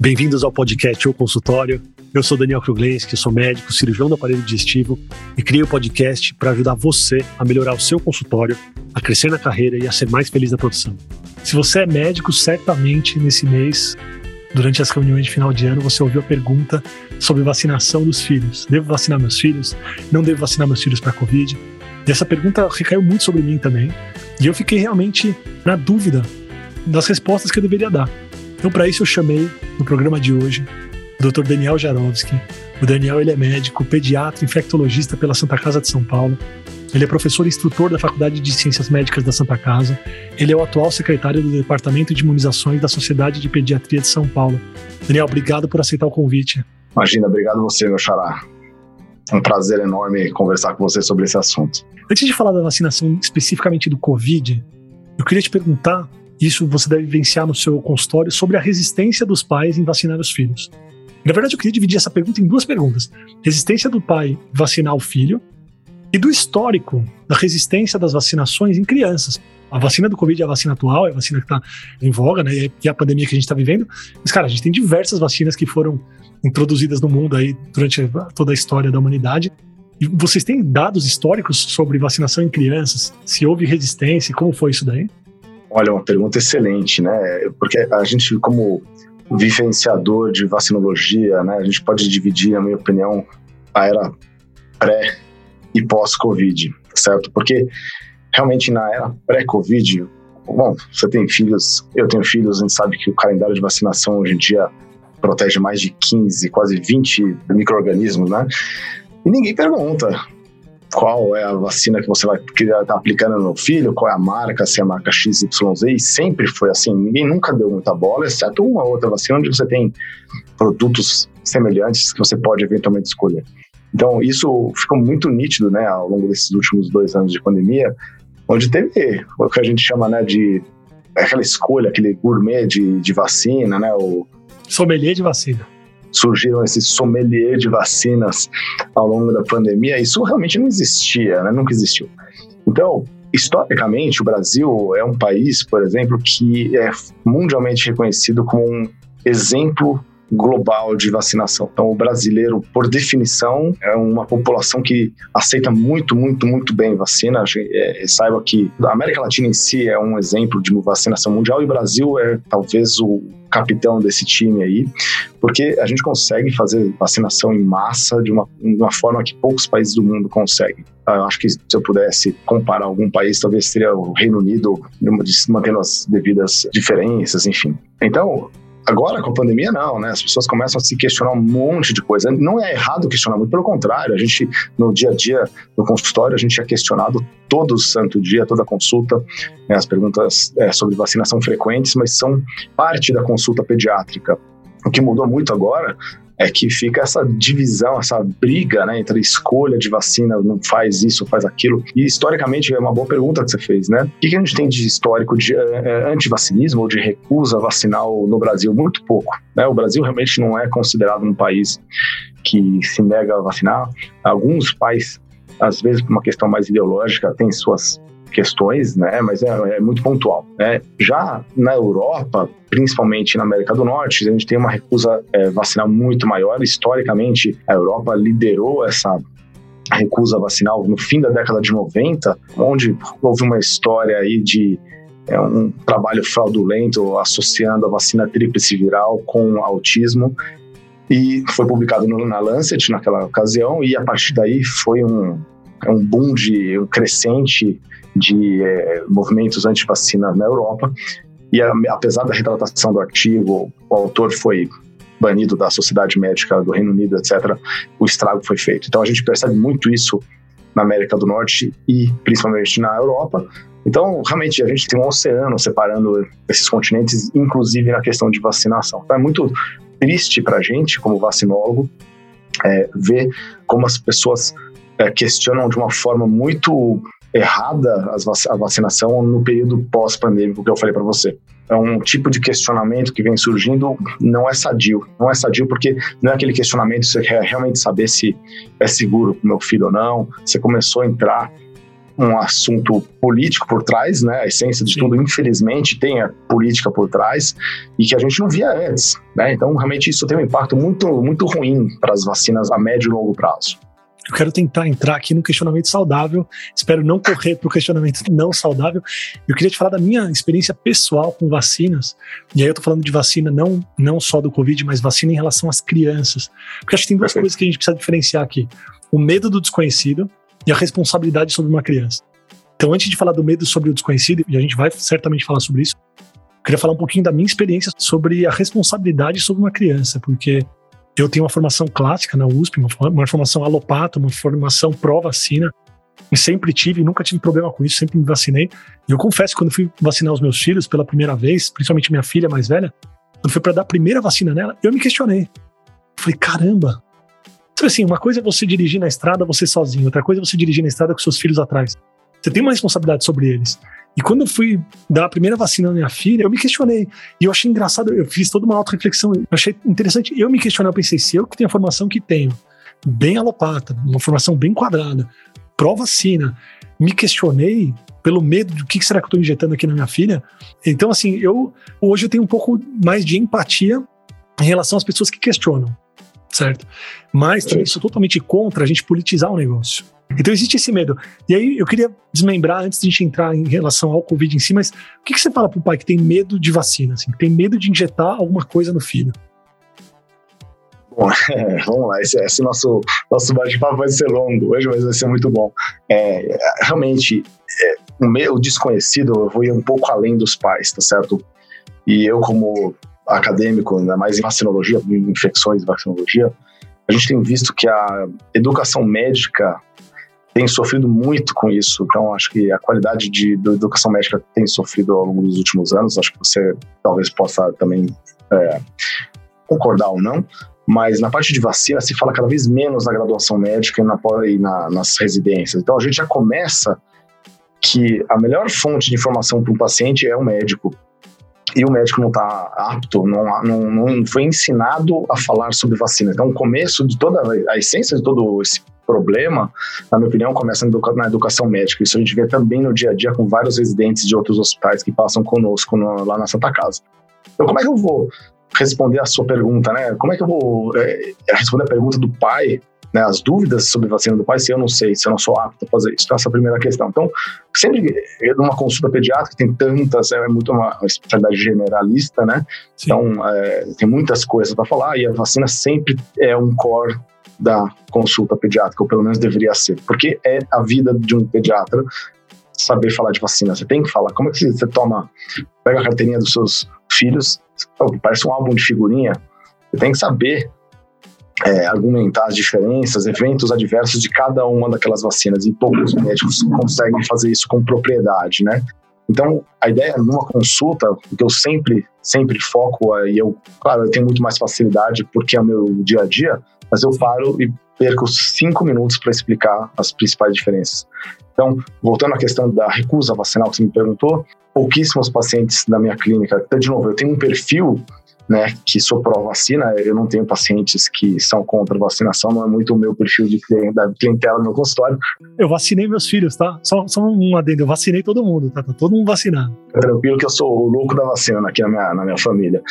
Bem-vindos ao podcast ou consultório. Eu sou Daniel Kruglenski, sou médico, cirurgião do aparelho digestivo e criei o podcast para ajudar você a melhorar o seu consultório, a crescer na carreira e a ser mais feliz na produção. Se você é médico, certamente nesse mês, durante as reuniões de final de ano, você ouviu a pergunta sobre vacinação dos filhos. Devo vacinar meus filhos? Não devo vacinar meus filhos para a Covid? E essa pergunta recaiu muito sobre mim também. E eu fiquei realmente na dúvida das respostas que eu deveria dar. Então, para isso, eu chamei no programa de hoje o Dr. Daniel Jarowski. O Daniel ele é médico, pediatra, infectologista pela Santa Casa de São Paulo. Ele é professor e instrutor da Faculdade de Ciências Médicas da Santa Casa. Ele é o atual secretário do Departamento de Imunizações da Sociedade de Pediatria de São Paulo. Daniel, obrigado por aceitar o convite. Imagina, obrigado você, meu xará. É um prazer enorme conversar com você sobre esse assunto. Antes de falar da vacinação especificamente do Covid, eu queria te perguntar isso você deve vivenciar no seu consultório sobre a resistência dos pais em vacinar os filhos. Na verdade, eu queria dividir essa pergunta em duas perguntas: resistência do pai vacinar o filho e do histórico da resistência das vacinações em crianças. A vacina do Covid é a vacina atual, é a vacina que está em voga, né? E é a pandemia que a gente está vivendo. Mas, cara, a gente tem diversas vacinas que foram introduzidas no mundo aí durante toda a história da humanidade. E vocês têm dados históricos sobre vacinação em crianças? Se houve resistência, como foi isso daí? Olha, uma pergunta excelente, né? Porque a gente, como vivenciador de vacinologia, né, a gente pode dividir, na minha opinião, a era pré e pós-Covid, certo? Porque realmente na era pré-Covid, bom, você tem filhos, eu tenho filhos, a gente sabe que o calendário de vacinação hoje em dia protege mais de 15, quase 20 micro-organismos, né? E ninguém pergunta, qual é a vacina que você vai estar tá aplicando no filho, qual é a marca, se é a marca XYZ, e sempre foi assim. Ninguém nunca deu muita bola, exceto uma outra vacina onde você tem produtos semelhantes que você pode eventualmente escolher. Então, isso ficou muito nítido né, ao longo desses últimos dois anos de pandemia, onde teve o que a gente chama né, de aquela escolha, aquele gourmet de, de vacina, né? O sommelier de vacina surgiram esses sommelier de vacinas ao longo da pandemia, isso realmente não existia, né? nunca existiu. Então, historicamente, o Brasil é um país, por exemplo, que é mundialmente reconhecido como um exemplo global de vacinação. Então, o brasileiro, por definição, é uma população que aceita muito, muito, muito bem vacina. É, saiba que a América Latina em si é um exemplo de vacinação mundial e o Brasil é talvez o capitão desse time aí, porque a gente consegue fazer vacinação em massa de uma, de uma forma que poucos países do mundo conseguem. Eu acho que se eu pudesse comparar algum país, talvez seria o Reino Unido, mantendo as devidas diferenças, enfim. Então, Agora, com a pandemia, não, né? As pessoas começam a se questionar um monte de coisa. Não é errado questionar, muito pelo contrário. A gente, no dia a dia, no consultório, a gente é questionado todo santo dia, toda consulta. Né? As perguntas é, sobre vacinação frequentes, mas são parte da consulta pediátrica. O que mudou muito agora é que fica essa divisão, essa briga né, entre escolha de vacina, não faz isso, faz aquilo. E historicamente é uma boa pergunta que você fez, né? O que a gente tem de histórico de uh, antivacinismo ou de recusa vacinal no Brasil? Muito pouco. Né? O Brasil realmente não é considerado um país que se nega a vacinar. Alguns pais, às vezes por uma questão mais ideológica, têm suas questões, né? Mas é, é muito pontual. Né? Já na Europa, principalmente na América do Norte, a gente tem uma recusa é, vacinal muito maior. Historicamente, a Europa liderou essa recusa vacinal no fim da década de 90, onde houve uma história aí de é, um trabalho fraudulento associando a vacina tríplice viral com autismo e foi publicado no, na Lancet naquela ocasião e a partir daí foi um, um boom de um crescente de é, movimentos anti-vacina na Europa. E a, apesar da retratação do artigo, o autor foi banido da Sociedade Médica do Reino Unido, etc., o estrago foi feito. Então a gente percebe muito isso na América do Norte e principalmente na Europa. Então, realmente, a gente tem um oceano separando esses continentes, inclusive na questão de vacinação. Então, é muito triste para a gente, como vacinólogo, é, ver como as pessoas é, questionam de uma forma muito errada a vacinação no período pós-pandêmico que eu falei para você. É um tipo de questionamento que vem surgindo, não é sadio. Não é sadio porque não é aquele questionamento, você quer realmente saber se é seguro para meu filho ou não. Você começou a entrar um assunto político por trás, né? A essência de tudo, infelizmente, tem a política por trás e que a gente não via antes, né? Então, realmente, isso tem um impacto muito, muito ruim para as vacinas a médio e longo prazo. Eu quero tentar entrar aqui no questionamento saudável. Espero não correr para o questionamento não saudável. Eu queria te falar da minha experiência pessoal com vacinas. E aí eu estou falando de vacina não, não só do Covid, mas vacina em relação às crianças. Porque acho que tem duas coisas que a gente precisa diferenciar aqui: o medo do desconhecido e a responsabilidade sobre uma criança. Então, antes de falar do medo sobre o desconhecido, e a gente vai certamente falar sobre isso, eu queria falar um pouquinho da minha experiência sobre a responsabilidade sobre uma criança, porque eu tenho uma formação clássica na USP, uma, formação alopata, uma formação pró-vacina, e sempre tive, nunca tive problema com isso, sempre me vacinei. E eu confesso, quando fui vacinar os meus filhos pela primeira vez, principalmente minha filha mais velha, quando foi para dar a primeira vacina nela, eu me questionei. falei, caramba. Sabe assim, uma coisa é você dirigir na estrada você sozinho, outra coisa é você dirigir na estrada com seus filhos atrás. Você tem uma responsabilidade sobre eles. E quando eu fui dar a primeira vacina na minha filha, eu me questionei. E eu achei engraçado, eu fiz toda uma auto-reflexão. Eu achei interessante eu me questionar. Eu pensei, se eu que tenho a formação que tenho, bem alopata, uma formação bem quadrada, pró-vacina, me questionei pelo medo do que será que eu estou injetando aqui na minha filha. Então, assim, eu hoje eu tenho um pouco mais de empatia em relação às pessoas que questionam, certo? Mas também sou totalmente contra a gente politizar o negócio. Então existe esse medo. E aí eu queria desmembrar antes de a gente entrar em relação ao Covid em si, mas o que, que você fala para o pai que tem medo de vacina, assim, que tem medo de injetar alguma coisa no filho? Bom, é, vamos lá, esse, esse, nosso, nosso bate-papo vai ser longo hoje, mas vai ser muito bom. É, realmente, é, o meu desconhecido, eu vou ir um pouco além dos pais, tá certo? E eu, como acadêmico, ainda mais em vacinologia, em infecções e vacinologia, a gente tem visto que a educação médica tem sofrido muito com isso. Então, acho que a qualidade de, da educação médica tem sofrido ao longo dos últimos anos. Acho que você talvez possa também é, concordar ou não. Mas na parte de vacina se fala cada vez menos na graduação médica e, na, e na, nas residências. Então, a gente já começa que a melhor fonte de informação para um paciente é o médico e o médico não está apto, não, não, não, foi ensinado a falar sobre vacina. Então, o começo de toda a essência de todo esse problema, na minha opinião, começa na educação médica. Isso a gente vê também no dia a dia com vários residentes de outros hospitais que passam conosco no, lá na Santa Casa. Então, como é que eu vou responder a sua pergunta, né? Como é que eu vou é, responder a pergunta do pai né, as dúvidas sobre vacina do pai, se eu não sei, se eu não sou apto a fazer isso. Então, essa é a primeira questão. Então, sempre numa consulta pediátrica tem tantas, é muito uma, uma especialidade generalista, né? Sim. Então, é, tem muitas coisas para falar e a vacina sempre é um core da consulta pediátrica, ou pelo menos deveria ser, porque é a vida de um pediatra saber falar de vacina. Você tem que falar. Como é que você toma, pega a carteirinha dos seus filhos, parece um álbum de figurinha, você tem que saber é, argumentar as diferenças, eventos adversos de cada uma daquelas vacinas, e poucos médicos conseguem fazer isso com propriedade, né? Então, a ideia numa consulta, que eu sempre, sempre foco, e eu, claro, eu tenho muito mais facilidade porque é o meu dia a dia, mas eu paro e perco cinco minutos para explicar as principais diferenças. Então, voltando à questão da recusa vacinal que você me perguntou, pouquíssimos pacientes da minha clínica, de novo, eu tenho um perfil né, que sou pró-vacina, eu não tenho pacientes que são contra vacinação, não é muito o meu perfil de da clientela no meu consultório. Eu vacinei meus filhos, tá? Só, só um adendo, eu vacinei todo mundo, tá? Tá todo mundo vacinado. Tranquilo que eu sou o louco da vacina aqui na minha, na minha família.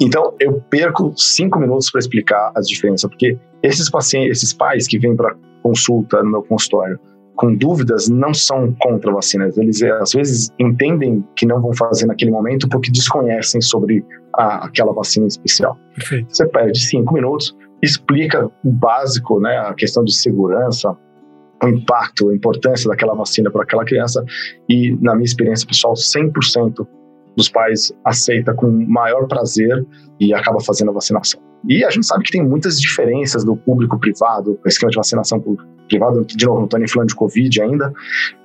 Então, eu perco cinco minutos para explicar as diferenças, porque esses pacientes, esses pais que vêm para consulta no meu consultório, com dúvidas não são contra vacinas. Eles às vezes entendem que não vão fazer naquele momento porque desconhecem sobre a, aquela vacina especial. Perfeito. Você perde cinco minutos, explica o básico, né, a questão de segurança, o impacto, a importância daquela vacina para aquela criança e, na minha experiência pessoal, 100% dos pais aceita com maior prazer e acaba fazendo a vacinação. E a gente sabe que tem muitas diferenças do público privado, o esquema de vacinação privado, de novo, não estou nem falando de Covid ainda,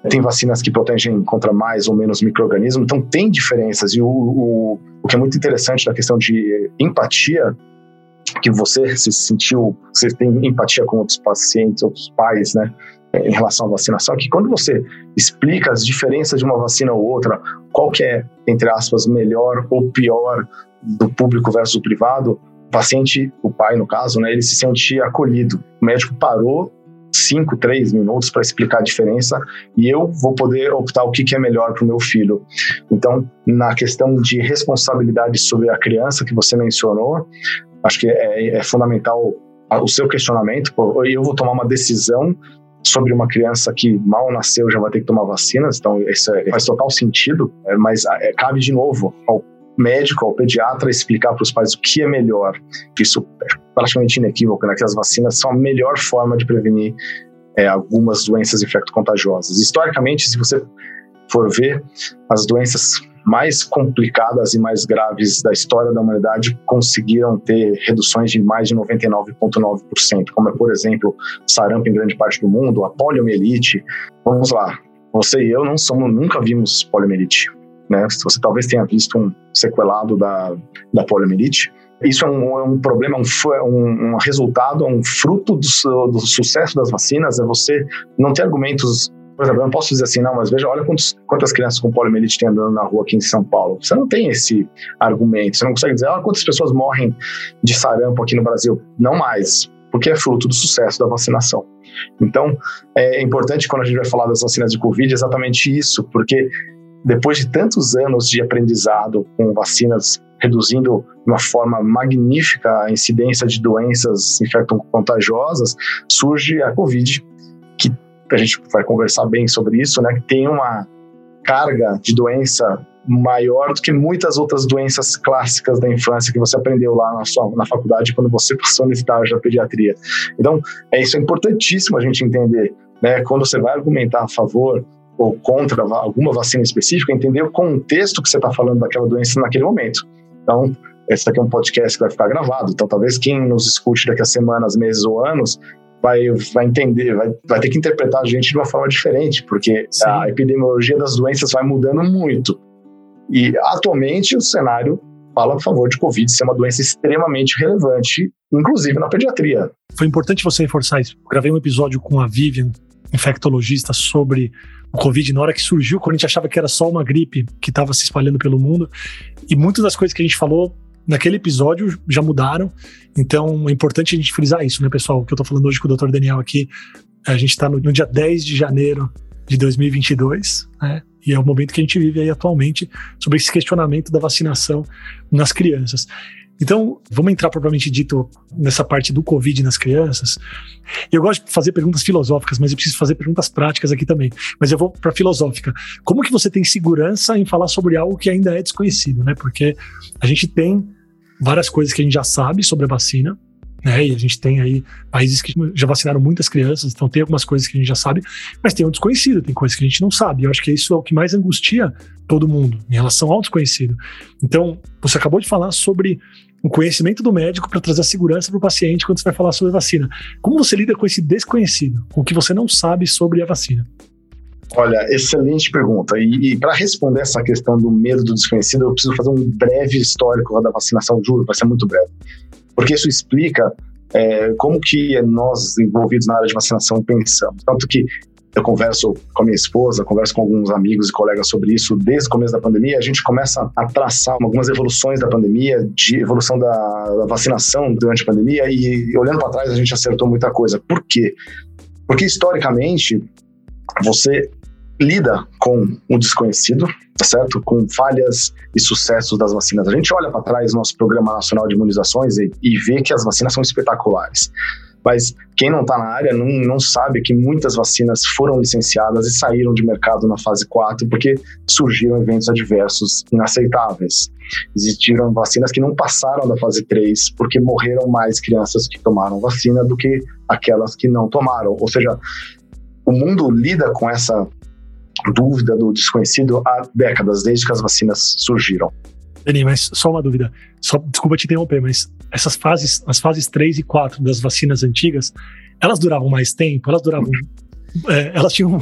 tem vacinas que protegem contra mais ou menos micro-organismos, então tem diferenças. E o, o, o que é muito interessante da questão de empatia que você se sentiu, você tem empatia com outros pacientes, outros pais, né? em relação à vacinação, que quando você explica as diferenças de uma vacina ou outra, qual que é, entre aspas, melhor ou pior do público versus o privado, o paciente, o pai no caso, né, ele se sente acolhido. O médico parou cinco, três minutos para explicar a diferença e eu vou poder optar o que, que é melhor para o meu filho. Então, na questão de responsabilidade sobre a criança que você mencionou, acho que é, é fundamental o seu questionamento. Eu vou tomar uma decisão sobre uma criança que mal nasceu já vai ter que tomar vacinas, então isso é, faz total sentido, é, mas é, cabe de novo ao médico, ao pediatra explicar para os pais o que é melhor. Isso é praticamente inequívoco, né? Que as vacinas são a melhor forma de prevenir é, algumas doenças infecto-contagiosas. Historicamente, se você for ver, as doenças mais complicadas e mais graves da história da humanidade conseguiram ter reduções de mais de 99,9%, como é, por exemplo, sarampo em grande parte do mundo, a poliomielite. Vamos lá, você e eu não somos, nunca vimos poliomielite. Né? Você talvez tenha visto um sequelado da, da poliomielite. Isso é um, é um problema, um, um, um, resultado, um fruto do, do, sucesso das vacinas, é você não ter argumentos. Por exemplo, eu não posso dizer assim, não, mas veja, olha quantos, quantas crianças com poliomielite tem andando na rua aqui em São Paulo. Você não tem esse argumento, você não consegue dizer, olha quantas pessoas morrem de sarampo aqui no Brasil. Não mais, porque é fruto do sucesso da vacinação. Então, é importante quando a gente vai falar das vacinas de Covid exatamente isso, porque depois de tantos anos de aprendizado com vacinas reduzindo de uma forma magnífica a incidência de doenças infecto-contagiosas, surge a Covid, que a gente vai conversar bem sobre isso, né? Que tem uma carga de doença maior do que muitas outras doenças clássicas da infância que você aprendeu lá na sua na faculdade quando você passou no estágio da pediatria. Então, é isso é importantíssimo a gente entender, né? Quando você vai argumentar a favor ou contra alguma vacina específica, entender o contexto que você está falando daquela doença naquele momento. Então, esse aqui é um podcast que vai ficar gravado, então talvez quem nos escute daqui a semanas, meses ou anos vai, vai entender, vai, vai ter que interpretar a gente de uma forma diferente, porque Sim. a epidemiologia das doenças vai mudando muito. E atualmente o cenário fala a favor de Covid ser uma doença extremamente relevante, inclusive na pediatria. Foi importante você reforçar isso. gravei um episódio com a Vivian, infectologista, sobre o Covid na hora que surgiu, quando a gente achava que era só uma gripe que estava se espalhando pelo mundo. E muitas das coisas que a gente falou naquele episódio já mudaram. Então é importante a gente frisar isso, né, pessoal? O que eu estou falando hoje com o Dr. Daniel aqui. A gente está no, no, dia 10 de janeiro de 2022, né? E é o momento que a gente vive aí atualmente sobre esse questionamento da vacinação nas crianças. Então, vamos entrar propriamente dito nessa parte do Covid nas crianças. Eu gosto de fazer perguntas filosóficas, mas eu preciso fazer perguntas práticas aqui também. Mas eu vou para filosófica. Como que você tem segurança em falar sobre algo que ainda é desconhecido, né? Porque a gente tem várias coisas que a gente já sabe sobre a vacina, né? E a gente tem aí países que já vacinaram muitas crianças, então tem algumas coisas que a gente já sabe, mas tem o desconhecido, tem coisas que a gente não sabe. Eu acho que isso é o que mais angustia todo mundo em relação ao desconhecido. Então, você acabou de falar sobre o conhecimento do médico para trazer a segurança para o paciente quando você vai falar sobre a vacina. Como você lida com esse desconhecido, com o que você não sabe sobre a vacina? Olha, excelente pergunta. E, e para responder essa questão do medo do desconhecido, eu preciso fazer um breve histórico da vacinação, juro, vai ser muito breve. Porque isso explica é, como que nós, envolvidos na área de vacinação, pensamos. Tanto que eu converso com a minha esposa, converso com alguns amigos e colegas sobre isso desde o começo da pandemia. A gente começa a traçar algumas evoluções da pandemia, de evolução da, da vacinação durante a pandemia, e olhando para trás a gente acertou muita coisa. Por quê? Porque historicamente você lida com o desconhecido, tá certo? Com falhas e sucessos das vacinas. A gente olha para trás no nosso Programa Nacional de Imunizações e, e vê que as vacinas são espetaculares. Mas quem não está na área não, não sabe que muitas vacinas foram licenciadas e saíram de mercado na fase 4 porque surgiram eventos adversos inaceitáveis. Existiram vacinas que não passaram da fase 3 porque morreram mais crianças que tomaram vacina do que aquelas que não tomaram. Ou seja, o mundo lida com essa dúvida do desconhecido há décadas, desde que as vacinas surgiram. Dani, mas só uma dúvida. Só, desculpa te interromper, mas essas fases, as fases 3 e 4 das vacinas antigas, elas duravam mais tempo? Elas duravam. É, elas, tinham,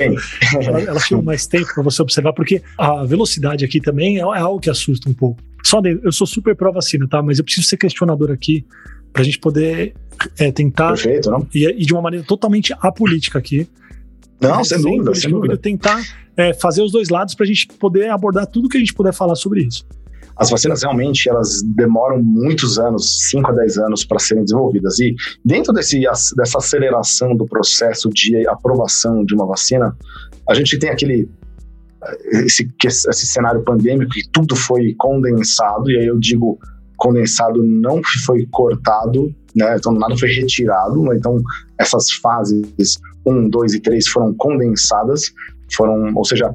elas, tinham mais tempo para você observar, porque a velocidade aqui também é, é algo que assusta um pouco. Só eu sou super pró-vacina, tá? Mas eu preciso ser questionador aqui para a gente poder é, tentar. Perfeito, não? E, e, de uma maneira totalmente apolítica aqui. Não, sem dúvida, sem dúvida. Tentar é, fazer os dois lados para a gente poder abordar tudo que a gente puder falar sobre isso. As vacinas realmente elas demoram muitos anos, 5 a 10 anos, para serem desenvolvidas. E dentro desse, dessa aceleração do processo de aprovação de uma vacina, a gente tem aquele esse, esse cenário pandêmico que tudo foi condensado, e aí eu digo condensado não foi cortado, né? Então nada foi retirado, então essas fases 1, 2 e 3 foram condensadas, foram, ou seja,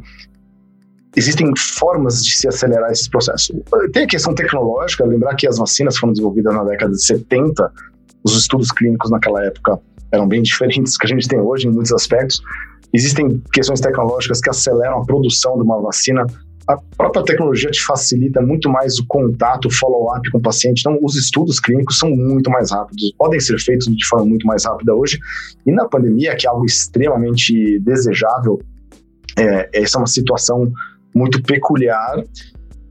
existem formas de se acelerar esse processo. Tem a questão tecnológica, lembrar que as vacinas foram desenvolvidas na década de 70, os estudos clínicos naquela época eram bem diferentes do que a gente tem hoje em muitos aspectos. Existem questões tecnológicas que aceleram a produção de uma vacina. A própria tecnologia te facilita muito mais o contato, o follow-up com o paciente. Então, os estudos clínicos são muito mais rápidos, podem ser feitos de forma muito mais rápida hoje. E na pandemia, que é algo extremamente desejável, é, essa é uma situação muito peculiar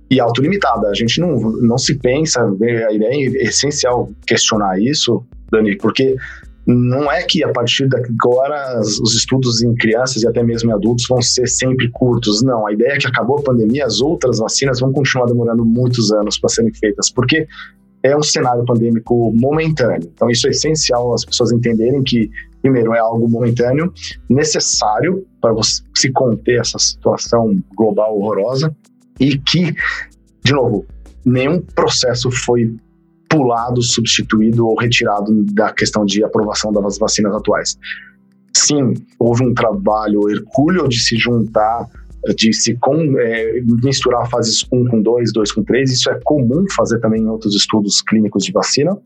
e autolimitada. A gente não, não se pensa, a ideia é essencial questionar isso, Dani, porque não é que a partir de agora os estudos em crianças e até mesmo em adultos vão ser sempre curtos. Não, a ideia é que acabou a pandemia, as outras vacinas vão continuar demorando muitos anos para serem feitas, porque é um cenário pandêmico momentâneo. Então, isso é essencial as pessoas entenderem que, primeiro, é algo momentâneo, necessário para você se conter essa situação global horrorosa e que, de novo, nenhum processo foi pulado, substituído ou retirado da questão de aprovação das vacinas atuais. Sim, houve um trabalho hercúleo de se juntar, de se com, é, misturar fases 1 com 2, 2 com 3. Isso é comum fazer também em outros estudos clínicos de vacina.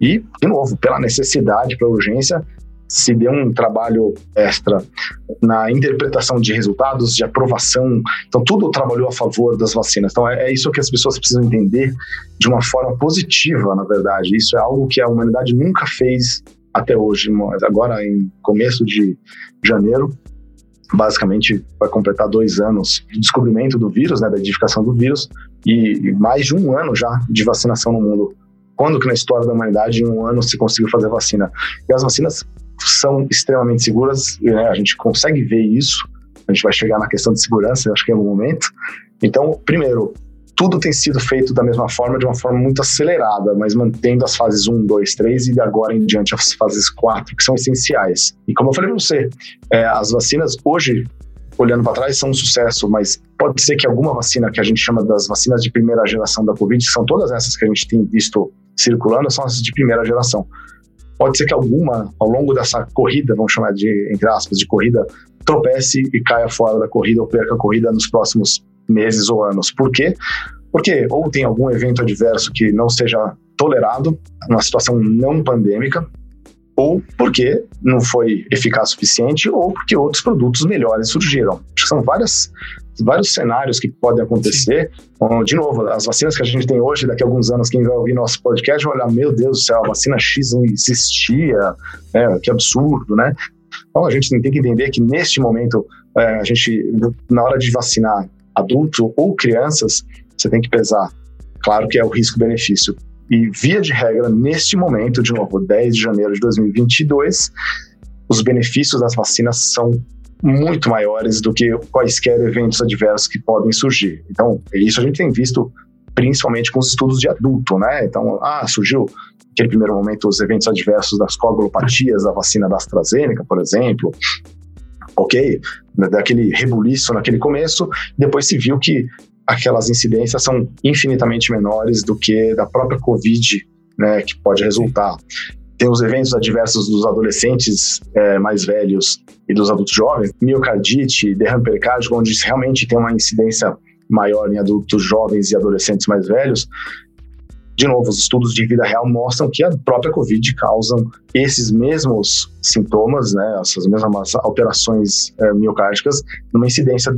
E, de novo, pela necessidade, pela urgência, se deu um trabalho extra na interpretação de resultados, de aprovação. Então, tudo trabalhou a favor das vacinas. Então, é, é, isso que as pessoas precisam entender de uma forma positiva, na verdade. Isso é algo que a humanidade nunca fez até hoje. Agora, em começo de janeiro, basicamente vai completar dois anos de descobrimento do vírus, né, da identificação do vírus, e mais de um ano já de vacinação no mundo. Quando que na história da humanidade, em um ano, se conseguiu fazer vacina? E as vacinas são extremamente seguras, né? a gente consegue ver isso, a gente vai chegar na questão de segurança, acho que é o momento. Então, primeiro, tudo tem sido feito da mesma forma, de uma forma muito acelerada, mas mantendo as fases 1, 2, 3 e agora em diante as fases 4, que são essenciais. E como eu falei para você, é, as vacinas hoje, olhando para trás, são um sucesso, mas pode ser que alguma vacina que a gente chama das vacinas de primeira geração da Covid, que são todas essas que a gente tem visto circulando, são as de primeira geração. Pode ser que alguma, ao longo dessa corrida, vamos chamar de, entre aspas, de corrida, tropece e caia fora da corrida ou perca a corrida nos próximos meses ou anos. Por quê? Porque ou tem algum evento adverso que não seja tolerado, numa situação não pandêmica, ou porque não foi eficaz o suficiente, ou porque outros produtos melhores surgiram. Acho que são várias, vários cenários que podem acontecer. Então, de novo, as vacinas que a gente tem hoje, daqui a alguns anos, quem vai ouvir nosso podcast vai olhar: meu Deus do céu, a vacina X não existia, né? que absurdo, né? Então a gente tem que entender que neste momento, é, a gente, na hora de vacinar adulto ou crianças, você tem que pesar. Claro que é o risco-benefício. E, via de regra, neste momento, de novo, 10 de janeiro de 2022, os benefícios das vacinas são muito maiores do que quaisquer eventos adversos que podem surgir. Então, isso a gente tem visto principalmente com os estudos de adulto, né? Então, ah, surgiu naquele primeiro momento os eventos adversos das coagulopatias da vacina da AstraZeneca, por exemplo. Ok, daquele rebuliço naquele começo, depois se viu que aquelas incidências são infinitamente menores do que da própria Covid, né, que pode resultar. Tem os eventos adversos dos adolescentes é, mais velhos e dos adultos jovens, miocardite, derrame pericárdico, onde realmente tem uma incidência maior em adultos jovens e adolescentes mais velhos. De novo, os estudos de vida real mostram que a própria Covid causam esses mesmos sintomas, né, essas mesmas alterações é, miocárdicas, numa incidência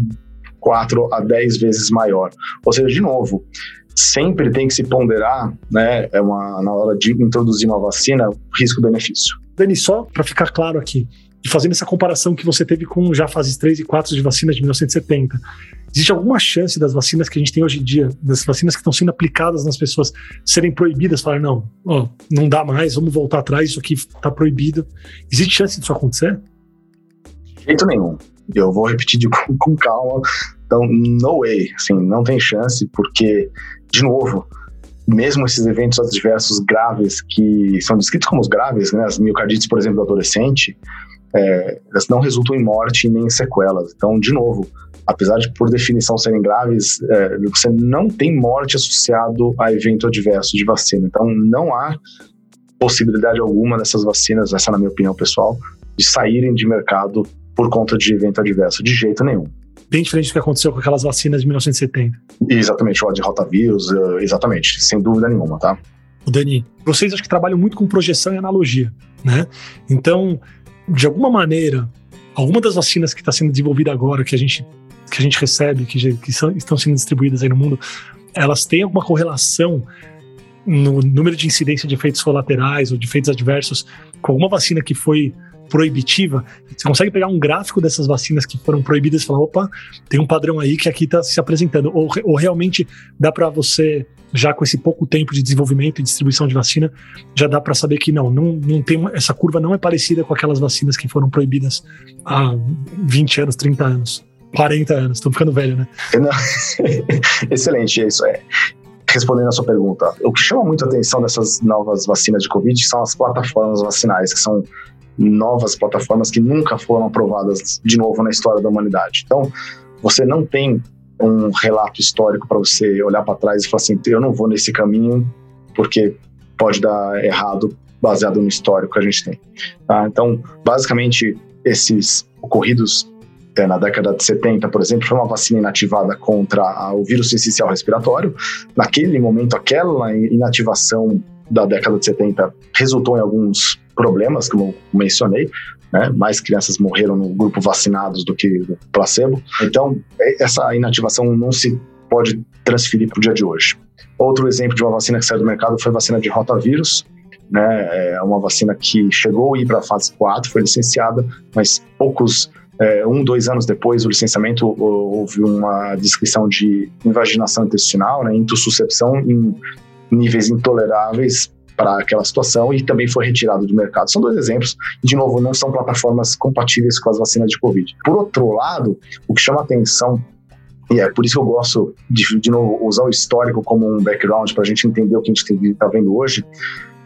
4 a 10 vezes maior. Ou seja, de novo, sempre tem que se ponderar, né, é uma, na hora de introduzir uma vacina, risco-benefício. Dani, só para ficar claro aqui, e fazendo essa comparação que você teve com já fases 3 e 4 de vacinas de 1970, existe alguma chance das vacinas que a gente tem hoje em dia, das vacinas que estão sendo aplicadas nas pessoas, serem proibidas? Falar, não, ó, não dá mais, vamos voltar atrás, isso aqui está proibido. Existe chance disso acontecer? De jeito nenhum. Eu vou repetir de, com, calma, Então, no way, assim, não tem chance, porque, de novo, mesmo esses eventos adversos graves que são descritos como os graves, né, as miocardites, por exemplo, do adolescente, é, elas não resultam em morte nem em sequelas. Então, de novo, apesar de por definição serem graves, é, você não tem morte associado a evento adverso de vacina. Então, não há possibilidade alguma dessas vacinas, essa é na minha opinião pessoal, de saírem de mercado por conta de evento adverso, de jeito nenhum. Bem diferente do que aconteceu com aquelas vacinas de 1970. Exatamente, o de rotavírus, eh, exatamente, sem dúvida nenhuma, tá? O Dani, vocês acho que trabalham muito com projeção e analogia, né? Então, de alguma maneira, alguma das vacinas que está sendo desenvolvida agora, que a gente, que a gente recebe, que, que são, estão sendo distribuídas aí no mundo, elas têm alguma correlação no número de incidência de efeitos colaterais ou de efeitos adversos com alguma vacina que foi proibitiva, você consegue pegar um gráfico dessas vacinas que foram proibidas e falar, opa, tem um padrão aí que aqui está se apresentando. Ou, ou realmente dá para você, já com esse pouco tempo de desenvolvimento e distribuição de vacina, já dá para saber que não, não, não tem essa curva não é parecida com aquelas vacinas que foram proibidas há 20 anos, 30 anos. 40 anos, estou ficando velho, né? Excelente, é isso. É respondendo a sua pergunta, o que chama muito a atenção dessas novas vacinas de Covid são as plataformas vacinais, que são novas plataformas que nunca foram aprovadas de novo na história da humanidade. Então, você não tem um relato histórico para você olhar para trás e falar assim: eu não vou nesse caminho porque pode dar errado baseado no histórico que a gente tem. Tá? Então, basicamente, esses ocorridos é, na década de 70, por exemplo, foi uma vacina inativada contra a, o vírus essencial respiratório. Naquele momento, aquela inativação da década de 70 resultou em alguns problemas, como mencionei, né? mais crianças morreram no grupo vacinados do que no placebo. Então, é, essa inativação não se pode transferir para o dia de hoje. Outro exemplo de uma vacina que saiu do mercado foi a vacina de rotavírus, né? É uma vacina que chegou a ir para a fase 4, foi licenciada, mas poucos é, um, dois anos depois do licenciamento, houve uma descrição de invaginação intestinal, né, intussuscepção em níveis intoleráveis para aquela situação e também foi retirado do mercado. São dois exemplos, de novo, não são plataformas compatíveis com as vacinas de Covid. Por outro lado, o que chama atenção e é por isso que eu gosto de, de novo, usar o histórico como um background para a gente entender o que a gente está vendo hoje,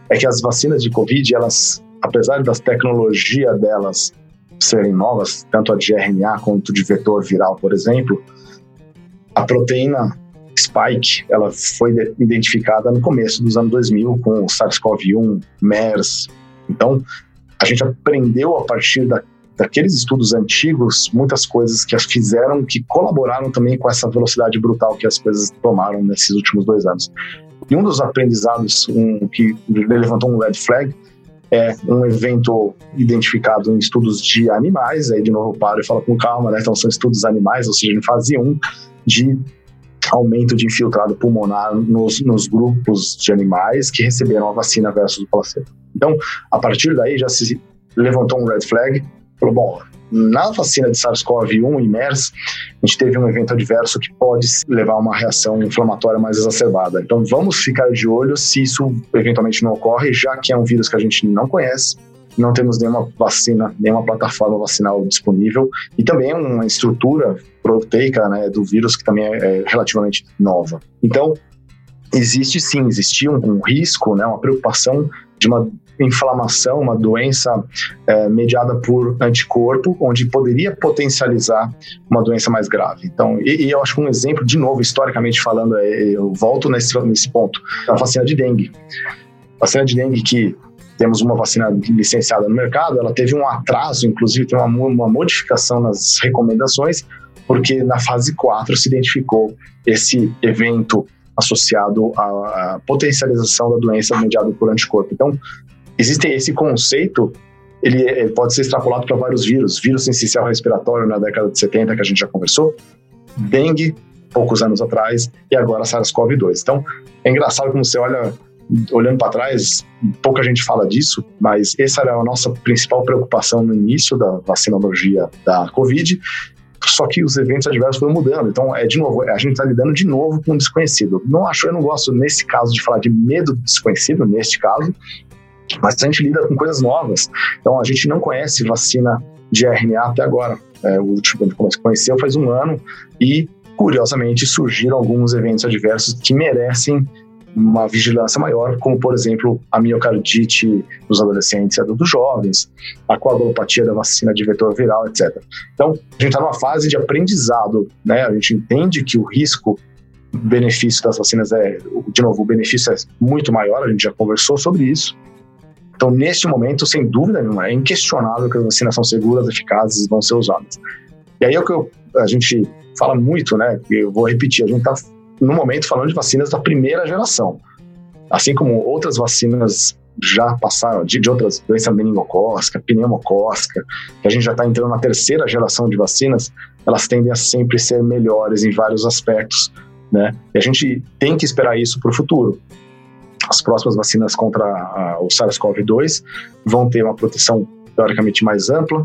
é que as vacinas de Covid, elas, apesar das tecnologias delas serem novas, tanto a de RNA quanto de vetor viral, por exemplo, a proteína spike, ela foi identificada no começo dos anos 2000 com o SARS-CoV-1, MERS. Então, a gente aprendeu a partir da, daqueles estudos antigos muitas coisas que as fizeram, que colaboraram também com essa velocidade brutal que as coisas tomaram nesses últimos dois anos. E um dos aprendizados um, que levantou um red flag é um evento identificado em estudos de animais, aí de novo eu paro e falo com calma, né? Então são estudos animais, ou seja, em fase 1 de aumento de infiltrado pulmonar nos, nos grupos de animais que receberam a vacina versus o placebo. Então, a partir daí já se levantou um red flag, falou, bom, na vacina de SARS-CoV-1 e MERS, a gente teve um evento adverso que pode levar a uma reação inflamatória mais exacerbada. Então, vamos ficar de olho se isso eventualmente não ocorre, já que é um vírus que a gente não conhece, não temos nenhuma vacina, nenhuma plataforma vacinal disponível e também uma estrutura proteica né, do vírus que também é, é relativamente nova. Então, existe sim, existia um, um, risco, né, uma preocupação de uma inflamação, uma doença é, mediada por anticorpo, onde poderia potencializar uma doença mais grave. Então, e, e eu acho que um exemplo, de novo, historicamente falando, é, eu volto nesse, nesse ponto, a vacina de dengue. A vacina de dengue que temos uma vacina licenciada no mercado, ela teve um atraso, inclusive tem uma, uma modificação nas recomendações, porque na fase 4 se identificou esse evento associado à potencialização da doença mediada por anticorpo. Então, existe esse conceito, ele, ele pode ser extrapolado para vários vírus, vírus sensicial respiratório na década de 70, que a gente já conversou, dengue, poucos anos atrás, e agora SARS-CoV-2. Então, é engraçado como você olha olhando para trás, pouca gente fala disso, mas essa era a nossa principal preocupação no início da vacinologia da Covid. Só que os eventos adversos foram mudando. Então, é de novo, a gente está lidando de novo com um desconhecido. Não acho, eu não gosto nesse caso de falar de medo do desconhecido, neste caso, mas a gente lida com coisas novas. Então, a gente não conhece vacina de RNA até agora. É, o último que a gente conheceu faz um ano e curiosamente, surgiram alguns eventos adversos que merecem uma vigilância maior, como por exemplo a miocardite dos adolescentes e adultos jovens, a coagulopatia da vacina de vetor viral, etc. Então, a gente está numa fase de aprendizado, né? A gente entende que o risco benefício das vacinas é, de novo, o benefício é muito maior, a gente já conversou sobre isso. Então, neste momento, sem dúvida nenhuma, é inquestionável que as vacinas são seguras, eficazes e vão ser usadas. E aí é o que eu, a gente fala muito, né? Eu vou repetir, a gente está no momento falando de vacinas da primeira geração. Assim como outras vacinas já passaram, de, de outras doenças meningocócica, pneumocócica, que a gente já está entrando na terceira geração de vacinas, elas tendem a sempre ser melhores em vários aspectos, né? E a gente tem que esperar isso para o futuro. As próximas vacinas contra a, o SARS-CoV-2 vão ter uma proteção teoricamente mais ampla,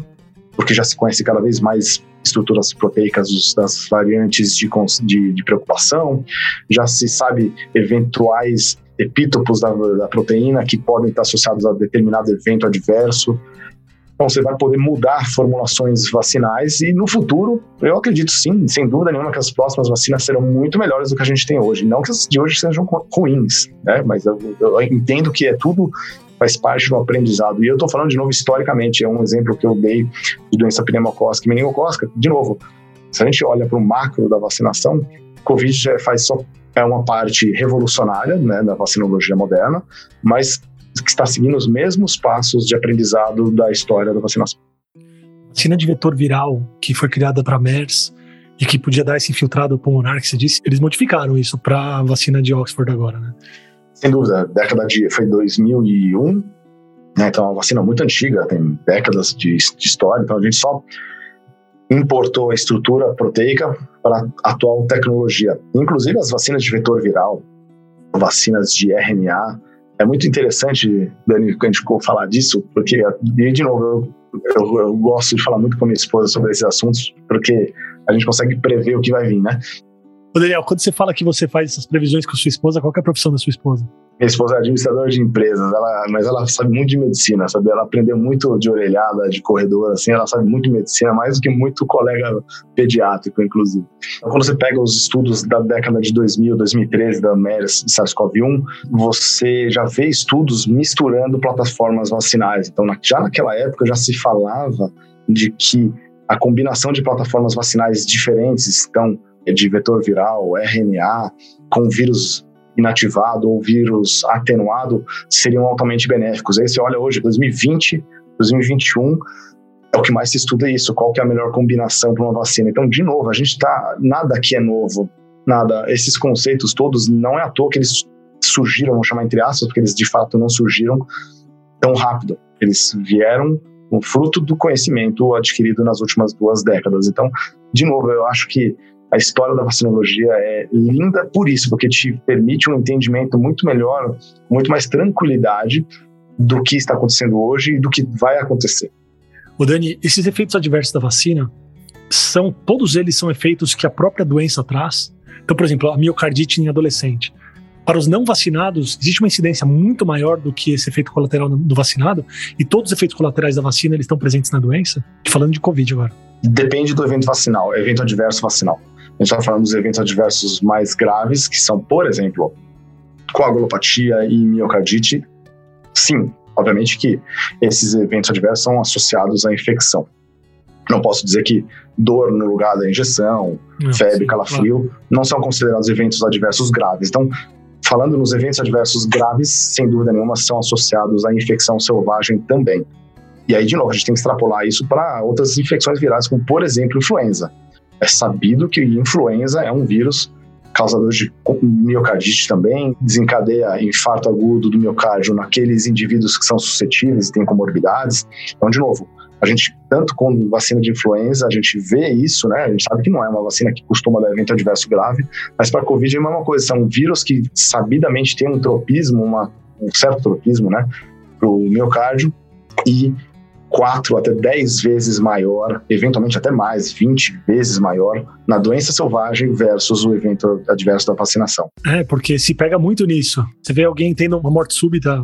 porque já se conhece cada vez mais estruturas proteicas das variantes de, de, de preocupação, já se sabe eventuais epítopos da, da, proteína que podem estar associados a determinado evento adverso. Então, você vai poder mudar formulações vacinais e no futuro, eu acredito sim, sem dúvida nenhuma, que as próximas vacinas serão muito melhores do que a gente tem hoje. Não que as de hoje sejam ruins, né? mas eu, eu entendo que é tudo faz parte do aprendizado. E eu estou falando de novo historicamente, é um exemplo que eu dei de doença pneumocócica e meningocócica. De novo, se a gente olha para o macro da vacinação, Covid já faz só é uma parte revolucionária né, da vacinologia moderna, mas que está seguindo os mesmos passos de aprendizado da história da vacinação. Vacina de vetor viral, que foi criada para MERS e que podia dar esse infiltrado pulmonar que você disse, eles modificaram isso para a vacina de Oxford agora, né? Sem dúvida, década de foi 2001, né? Então é uma vacina muito antiga, tem décadas de, de história, então a gente só importou a estrutura proteica para a atual tecnologia. Inclusive as vacinas de vetor viral, vacinas de RNA, é muito interessante, Dani, que a gente falar disso, porque, e de novo, eu, eu, eu, gosto de falar muito com minha esposa sobre esses assuntos, porque a gente consegue prever o que vai vir, né? Ô Daniel, quando você fala que você faz essas previsões com sua esposa, qual é a profissão da sua esposa? Minha esposa é administradora de empresas, ela, mas ela sabe muito de medicina, sabe? Ela aprendeu muito de orelhada, de corredor, assim, ela sabe muito de medicina, mais do que muito colega pediátrico, inclusive. Então, quando você pega os estudos da década de 2000, 2013, da MERS, SARS-CoV-1, você já vê estudos misturando plataformas vacinais. Então, já naquela época já se falava de que a combinação de plataformas vacinais diferentes, então, de vetor viral, RNA, com vírus inativado ou vírus atenuado, seriam altamente benéficos. Aí você olha hoje, 2020, 2021, é o que mais se estuda isso, qual que é a melhor combinação para uma vacina. Então, de novo, a gente está, nada aqui é novo, nada, esses conceitos todos, não é à toa que eles surgiram, vamos chamar entre aspas, porque eles de fato não surgiram tão rápido. Eles vieram um fruto do conhecimento adquirido nas últimas duas décadas. Então, de novo, eu acho que a história da vacinologia é linda por isso, porque te permite um entendimento muito melhor, muito mais tranquilidade do que está acontecendo hoje e do que vai acontecer. O Dani, esses efeitos adversos da vacina são todos eles são efeitos que a própria doença traz. Então, por exemplo, a miocardite em adolescente. Para os não vacinados, existe uma incidência muito maior do que esse efeito colateral do vacinado, e todos os efeitos colaterais da vacina eles estão presentes na doença. Falando de Covid agora. Depende do evento vacinal, evento adverso vacinal. A gente está falando dos eventos adversos mais graves, que são, por exemplo, coagulopatia e miocardite. Sim, obviamente que esses eventos adversos são associados à infecção. Não posso dizer que dor no lugar da injeção, não, febre, calafrio, claro. não são considerados eventos adversos graves. Então, falando nos eventos adversos graves, sem dúvida nenhuma, são associados à infecção selvagem também. E aí, de novo, a gente tem que extrapolar isso para outras infecções virais, como, por exemplo, influenza. É sabido que influenza é um vírus causador de miocardite também, desencadeia infarto agudo do miocárdio naqueles indivíduos que são suscetíveis e têm comorbidades. Então, de novo, a gente, tanto com vacina de influenza, a gente vê isso, né? A gente sabe que não é uma vacina que costuma dar evento adverso grave, mas para a Covid é a mesma coisa, são vírus que sabidamente têm um tropismo, uma, um certo tropismo, né? Para o miocárdio, e 4 até 10 vezes maior, eventualmente até mais, 20 vezes maior, na doença selvagem versus o evento adverso da vacinação. É, porque se pega muito nisso. Você vê alguém tendo uma morte súbita,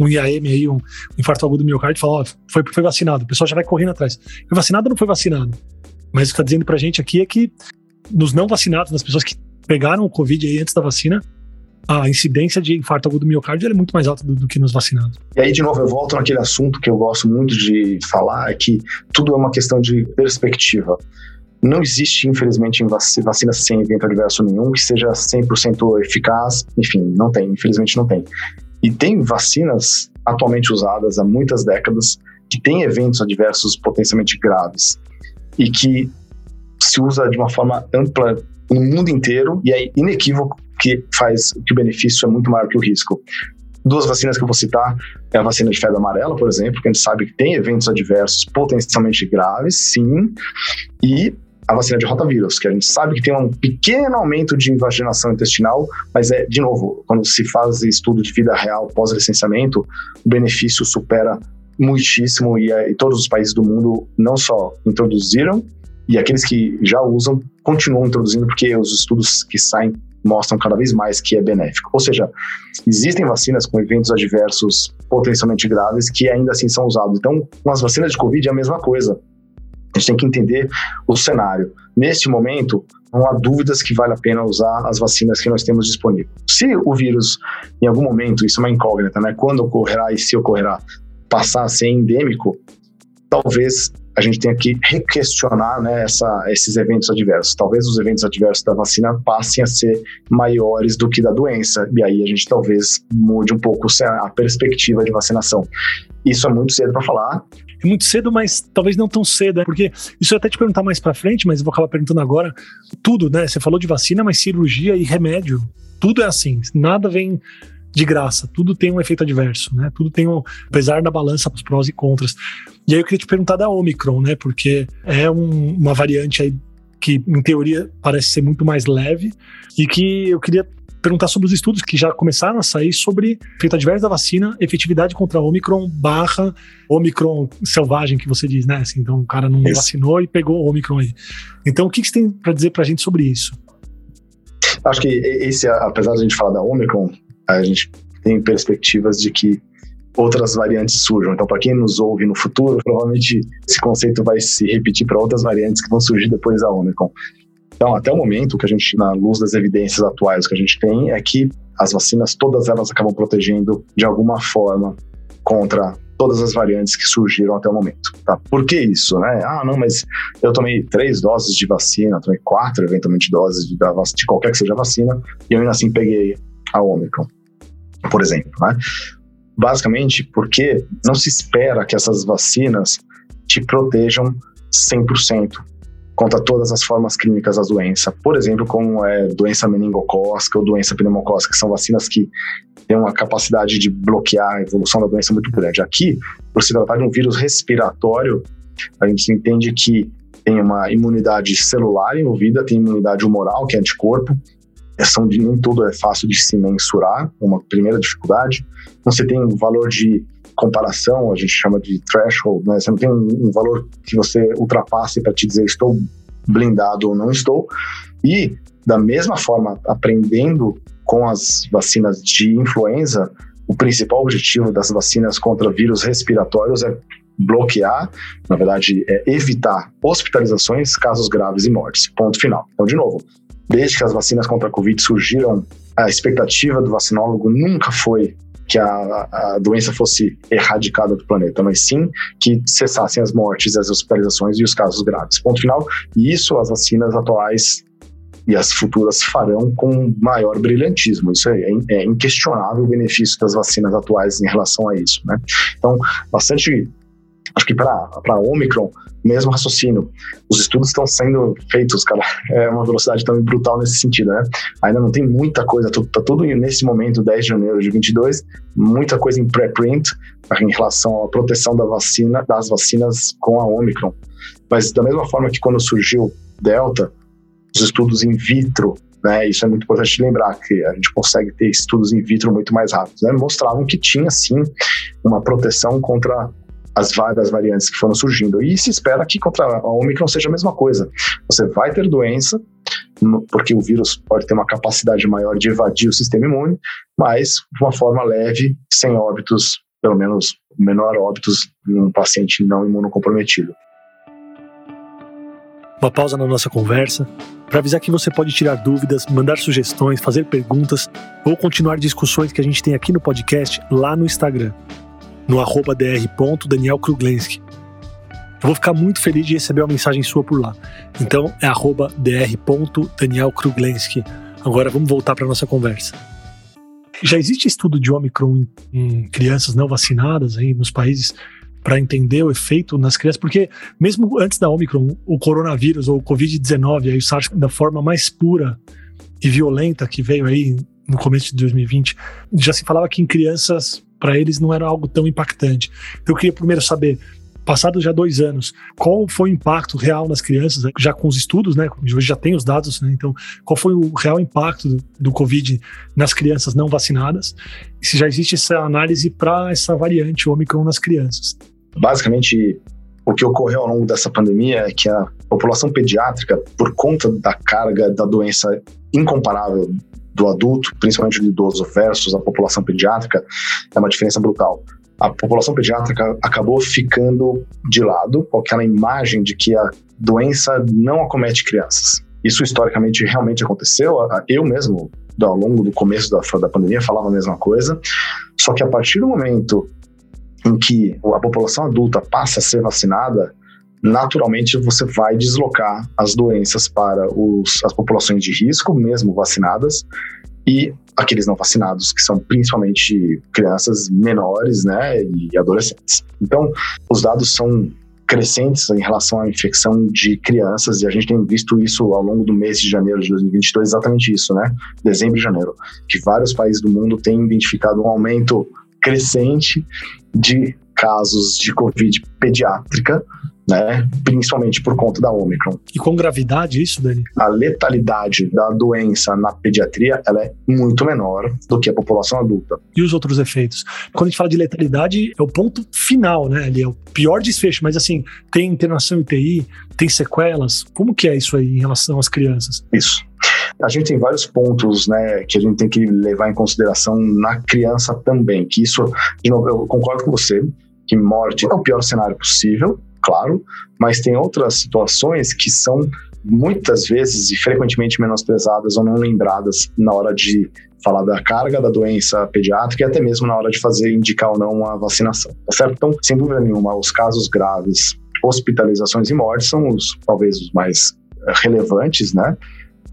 um IAM aí, um infarto agudo do miocárdio, e fala, ó, foi, foi vacinado. O pessoal já vai correndo atrás. Foi vacinado ou não foi vacinado? Mas o que está dizendo pra gente aqui é que nos não vacinados, nas pessoas que pegaram o Covid aí antes da vacina, a incidência de infarto agudo do miocárdio é muito mais alta do, do, que nos vacinados. E aí, de novo, eu volto naquele assunto que eu gosto muito de falar, é que tudo é uma questão de perspectiva. Não existe, infelizmente, vacina sem evento adverso nenhum que seja 100% eficaz. Enfim, não tem, infelizmente não tem. E tem vacinas atualmente usadas há muitas décadas que têm eventos adversos potencialmente graves e que se usa de uma forma ampla no mundo inteiro e é inequívoco que faz que o benefício é muito maior que o risco. Duas vacinas que eu vou citar é a vacina de febre amarela, por exemplo, que a gente sabe que tem eventos adversos potencialmente graves, sim, e a vacina de rotavírus, que a gente sabe que tem um pequeno aumento de invaginação intestinal, mas é, de novo, quando se faz estudo de vida real pós-licenciamento, o benefício supera muitíssimo e, e todos os países do mundo não só introduziram, e aqueles que já usam continuam introduzindo porque os estudos que saem mostram cada vez mais que é benéfico. Ou seja, existem vacinas com eventos adversos potencialmente graves que ainda assim são usados. Então, com as vacinas de Covid é a mesma coisa. A gente tem que entender o cenário. Neste momento, não há dúvidas que vale a pena usar as vacinas que nós temos disponíveis. Se o vírus, em algum momento, isso é uma incógnita, né? Quando ocorrerá e se ocorrerá, passar a ser endêmico, talvez a gente tenha que requestionar né, essa, esses eventos adversos. Talvez os eventos adversos da vacina passem a ser maiores do que da doença, e aí a gente talvez mude um pouco a perspectiva de vacinação. Isso é muito cedo para falar. É muito cedo, mas talvez não tão cedo, né? porque isso eu até te perguntar mais para frente, mas vou acabar perguntando agora. Tudo, né? Você falou de vacina, mas cirurgia e remédio, tudo é assim. Nada vem de graça. Tudo tem um efeito adverso, né? Tudo tem um, apesar da balança os prós e contras. E aí eu queria te perguntar da Omicron, né? Porque é um, uma variante aí que, em teoria, parece ser muito mais leve e que eu queria perguntar sobre os estudos que já começaram a sair sobre efeito adverso da vacina, efetividade contra a Omicron barra Omicron selvagem, que você diz, né? Assim, então o cara não isso. vacinou e pegou o Omicron aí. Então o que, que você tem para dizer para a gente sobre isso? Acho que esse, apesar de a gente falar da Omicron, a gente tem perspectivas de que outras variantes surjam. Então, para quem nos ouve no futuro, provavelmente esse conceito vai se repetir para outras variantes que vão surgir depois da Omicron. Então, até o momento, que a gente, na luz das evidências atuais que a gente tem, é que as vacinas, todas elas acabam protegendo de alguma forma contra todas as variantes que surgiram até o momento. Tá? Por que isso? Né? Ah, não, mas eu tomei três doses de vacina, tomei quatro, eventualmente, doses de, de qualquer que seja vacina, e eu ainda assim peguei a Omicron por exemplo. Né? Basicamente porque não se espera que essas vacinas te protejam 100% contra todas as formas clínicas da doença. Por exemplo, como é doença meningocócica ou doença pneumocócica, que são vacinas que têm uma capacidade de bloquear a evolução da doença muito grande. Aqui, por se tratar de um vírus respiratório, a gente entende que tem uma imunidade celular envolvida, tem imunidade humoral, que é anticorpo, são de nem tudo é fácil de se mensurar, uma primeira dificuldade. Então, você tem um valor de comparação, a gente chama de threshold, né? Você não tem um, um valor que você ultrapasse para te dizer estou blindado ou não estou. E, da mesma forma, aprendendo com as vacinas de influenza, o principal objetivo das vacinas contra vírus respiratórios é bloquear, na verdade, é evitar hospitalizações, casos graves e mortes. Ponto final. Então, de novo, desde que as vacinas contra a Covid surgiram, a expectativa do vacinólogo nunca foi que a, a, doença fosse erradicada do planeta, mas sim que cessassem as mortes, as hospitalizações e os casos graves. Ponto final. E isso as vacinas atuais e as futuras farão com maior brilhantismo. Isso é, é inquestionável o benefício das vacinas atuais em relação a isso. Né? Então, bastante acho que para Omicron, mesmo raciocínio. Os estudos estão sendo feitos, cara, é uma velocidade também brutal nesse sentido, né? Ainda não tem muita coisa, tá tudo nesse momento, 10 de janeiro de 22, muita coisa em pré-print em relação à proteção da vacina, das vacinas com a Omicron. Mas da mesma forma que quando surgiu Delta, os estudos in vitro né, isso é muito importante lembrar que a gente consegue ter estudos in vitro muito mais rápidos, né, mostravam que tinha sim uma proteção contra as várias variantes que foram surgindo. E se espera que contra a Omicron seja a mesma coisa. Você vai ter doença, porque o vírus pode ter uma capacidade maior de evadir o sistema imune, mas de uma forma leve, sem óbitos, pelo menos menor óbitos em um paciente não imunocomprometido. uma pausa na nossa conversa para avisar que você pode tirar dúvidas, mandar sugestões, fazer perguntas ou continuar discussões que a gente tem aqui no podcast lá no Instagram, no arroba dr.danielkruglenski. Eu vou ficar muito feliz de receber uma mensagem sua por lá. Então é arroba dr.danielkruglenski. Agora vamos voltar para nossa conversa. Já existe estudo de Omicron em crianças não vacinadas aí nos países para entender o efeito nas crianças, porque mesmo antes da Omicron, o coronavírus ou o Covid-19, aí o SARS da forma mais pura e violenta que veio aí no começo de 2020, já se falava que em crianças para eles não era algo tão impactante. Então, eu queria primeiro saber passados já dois anos, qual foi o impacto real nas crianças, né? já com os estudos, né? Hoje já tem os dados, né? Então, qual foi o real impacto do, do Covid nas crianças não vacinadas? E se já existe essa análise para essa variante Omicron nas crianças? Basicamente, o que ocorreu ao longo dessa pandemia é que a população pediátrica, por conta da carga da doença incomparável do adulto, principalmente do idoso, versus a população pediátrica, é uma diferença brutal a população pediátrica acabou ficando de lado com aquela imagem de que a doença não acomete crianças. Isso historicamente realmente aconteceu. Eu mesmo, ao longo do começo da, da pandemia, falava a mesma coisa. Só que a partir do momento em que a população adulta passa a ser vacinada, naturalmente você vai deslocar as doenças para os, as populações de risco, mesmo vacinadas, e aqueles não vacinados, que são principalmente crianças menores né, e adolescentes. Então, os dados são crescentes em relação à infecção de crianças e a gente tem visto isso ao longo do mês de janeiro de 2022, exatamente isso, né? Dezembro e janeiro, que vários países do mundo têm identificado um aumento crescente de casos de Covid pediátrica né? Principalmente por conta da Omicron. E com gravidade isso, Dani? A letalidade da doença na pediatria ela é muito menor do que a população adulta. E os outros efeitos? Quando a gente fala de letalidade, é o ponto final, né? Ele é o pior desfecho, mas assim, tem internação em TI, tem sequelas. Como que é isso aí em relação às crianças? Isso. A gente tem vários pontos, né, que a gente tem que levar em consideração na criança também. Que isso, de novo, eu concordo com você que morte é o pior cenário possível, claro, mas tem outras situações que são muitas vezes e frequentemente menosprezadas ou não lembradas na hora de falar da carga da doença pediátrica e até mesmo na hora de fazer indicar ou não a vacinação, tá certo? Então, sem dúvida nenhuma, os casos graves, hospitalizações e mortes são os talvez os mais eh, relevantes, né?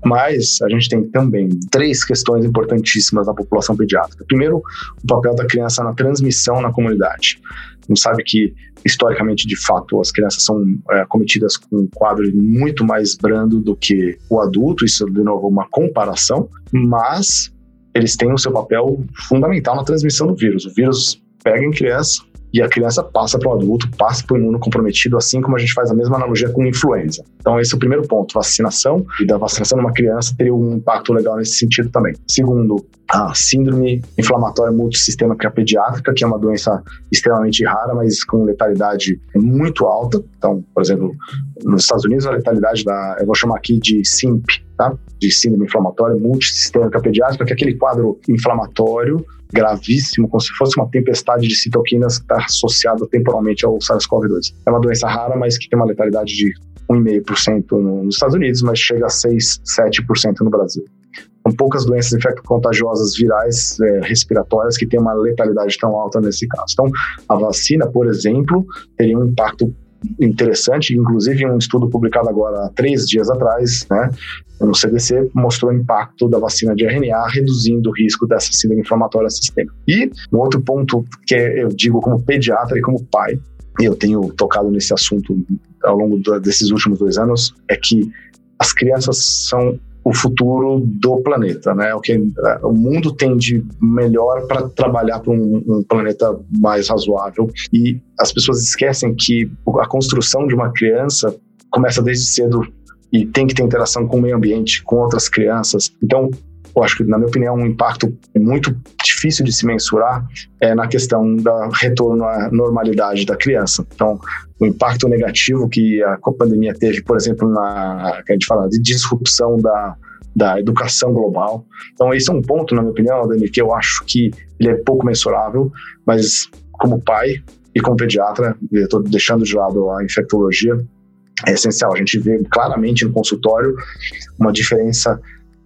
Mas a gente tem também três questões importantíssimas da população pediátrica. Primeiro, o papel da criança na transmissão na comunidade. Gente sabe que, historicamente, de fato, as crianças são é, cometidas com um quadro muito mais brando do que o adulto, isso, de novo, uma comparação, mas eles têm o seu papel fundamental na transmissão do vírus. O vírus pega em criança, e a criança passa para o adulto, passa para o imunocomprometido, assim como a gente faz a mesma analogia com influenza. Então, esse é o primeiro ponto. Vacinação, e da vacinação numa criança teria um impacto legal nesse sentido também. Segundo, a síndrome inflamatória multissistêmica pediátrica, que é uma doença extremamente rara, mas com letalidade muito alta. Então, por exemplo, nos Estados Unidos, a letalidade da, eu vou chamar aqui de SIMP, tá? De síndrome inflamatória multissistêmica pediátrica, que é aquele quadro inflamatório gravíssimo, como se fosse uma tempestade de citoquinas que está associada temporalmente ao SARS-CoV-2. É uma doença rara, mas que tem uma letalidade de 1,5% nos Estados Unidos, mas chega a 6, 7% no Brasil. São poucas doenças infecto-contagiosas virais é, respiratórias que têm uma letalidade tão alta nesse caso. Então, a vacina, por exemplo, teria um impacto interessante, inclusive um estudo publicado agora há três dias atrás, né, no CDC, mostrou o impacto da vacina de RNA reduzindo o risco dessa síndrome inflamatória sistêmica. E um outro ponto que eu digo como pediatra e como pai, e eu tenho tocado nesse assunto ao longo desses últimos dois anos, é que as crianças são o futuro do planeta, né? O que é, o mundo tende melhor para trabalhar para um, um, planeta mais razoável e as pessoas esquecem que a construção de uma criança começa desde cedo e tem que ter interação com o meio ambiente, com outras crianças. Então, eu acho que, na minha opinião, um impacto muito difícil de se mensurar é na questão da retorno à normalidade da criança. Então, o impacto negativo que a pandemia teve, por exemplo, na que a gente fala de disrupção da, da educação global. Então, esse é um ponto, na minha opinião, Dani, que eu acho que ele é pouco mensurável, mas como pai e como pediatra, estou deixando de lado a infectologia, é essencial. A gente vê claramente no consultório uma diferença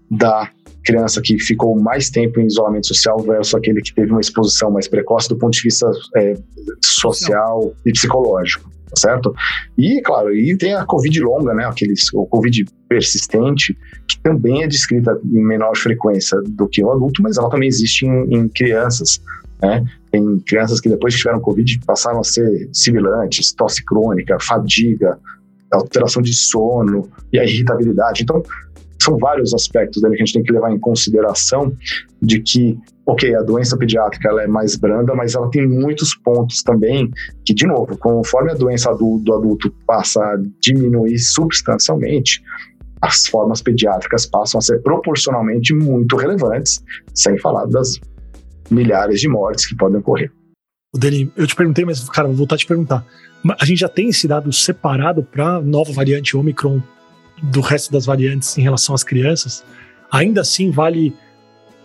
da criança que ficou mais tempo em isolamento social versus aquele que teve uma exposição mais precoce do ponto de vista é, social e psicológico, tá certo? E, claro, e tem a Covid longa, né, aqueles, o Covid persistente, que também é descrita em menor frequência do que o adulto, mas ela também existe em, em crianças, né? Tem crianças que depois que tiveram Covid passaram a ser sibilantes, tosse crônica, fadiga, alteração de sono e a irritabilidade. Então, são vários aspectos dele que a gente tem que levar em consideração de que, ok, a doença pediátrica ela é mais branda, mas ela tem muitos pontos também que, de novo, conforme a doença do, do adulto passa a diminuir substancialmente, as formas pediátricas passam a ser proporcionalmente muito relevantes, sem falar das milhares de mortes que podem ocorrer. O Dani, eu te perguntei, mas, cara, vou voltar a te perguntar. A gente já tem esse dado separado para nova variante Omicron do resto das variantes em relação às crianças, ainda assim vale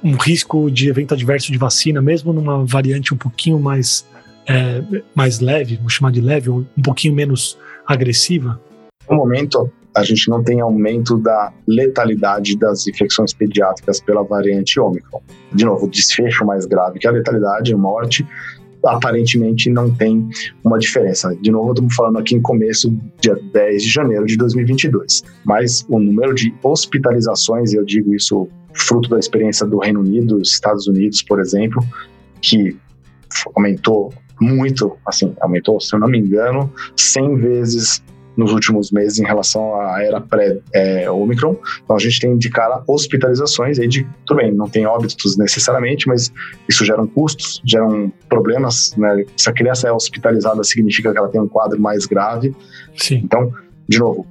um risco de evento adverso de vacina, mesmo numa variante um pouquinho mais, é, mais leve, vamos chamar de leve, ou um pouquinho menos agressiva? No momento, a gente não tem aumento da letalidade das infecções pediátricas pela variante Ômicron. De novo, desfecho mais grave que a letalidade, morte, aparentemente não tem uma diferença. De novo, estamos falando aqui em começo, dia 10 de janeiro de 2022. Mas o número de hospitalizações, eu digo isso fruto da experiência do Reino Unido, Estados Unidos, por exemplo, que aumentou muito, assim, aumentou, se eu não me engano, 100 vezes nos últimos meses em relação à era pré-Omicron. É, então a gente tem de cara hospitalizações, aí de, tudo bem, não tem óbitos necessariamente, mas isso geram custos, geram problemas. Né? Se a criança é hospitalizada, significa que ela tem um quadro mais grave. Sim. Então, de novo,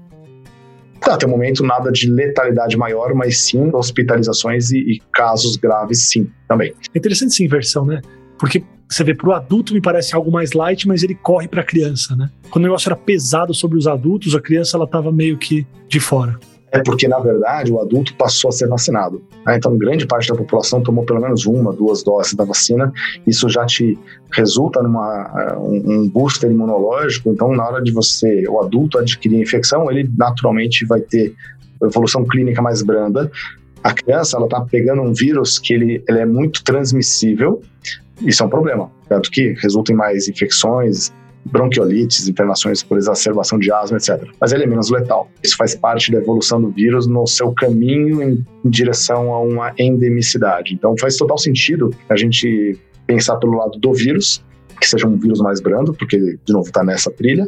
até o momento, nada de letalidade maior, mas sim hospitalizações e, e casos graves, sim, também. É interessante essa inversão, né? Porque você vê para o adulto me parece algo mais light, mas ele corre para a criança, né? Quando o negócio era pesado sobre os adultos, a criança ela estava meio que de fora. É porque, na verdade, o adulto passou a ser vacinado. Né? Então, grande parte da população tomou pelo menos uma, duas doses da vacina. Isso já te resulta numa eh, um booster imunológico. Então, na hora de você, o adulto, adquirir a infecção, ele naturalmente vai ter evolução clínica mais branda. A criança, ela está pegando um vírus que ele, ele é muito transmissível, isso é um problema, tanto que resulta em mais infecções, bronquiolites, internações por exacerbação de asma, etc. Mas ele é menos letal. Isso faz parte da evolução do vírus no seu caminho em, em direção a uma endemicidade. Então faz total sentido a gente pensar pelo lado do vírus, que seja um vírus mais brando, porque, de novo, está nessa trilha,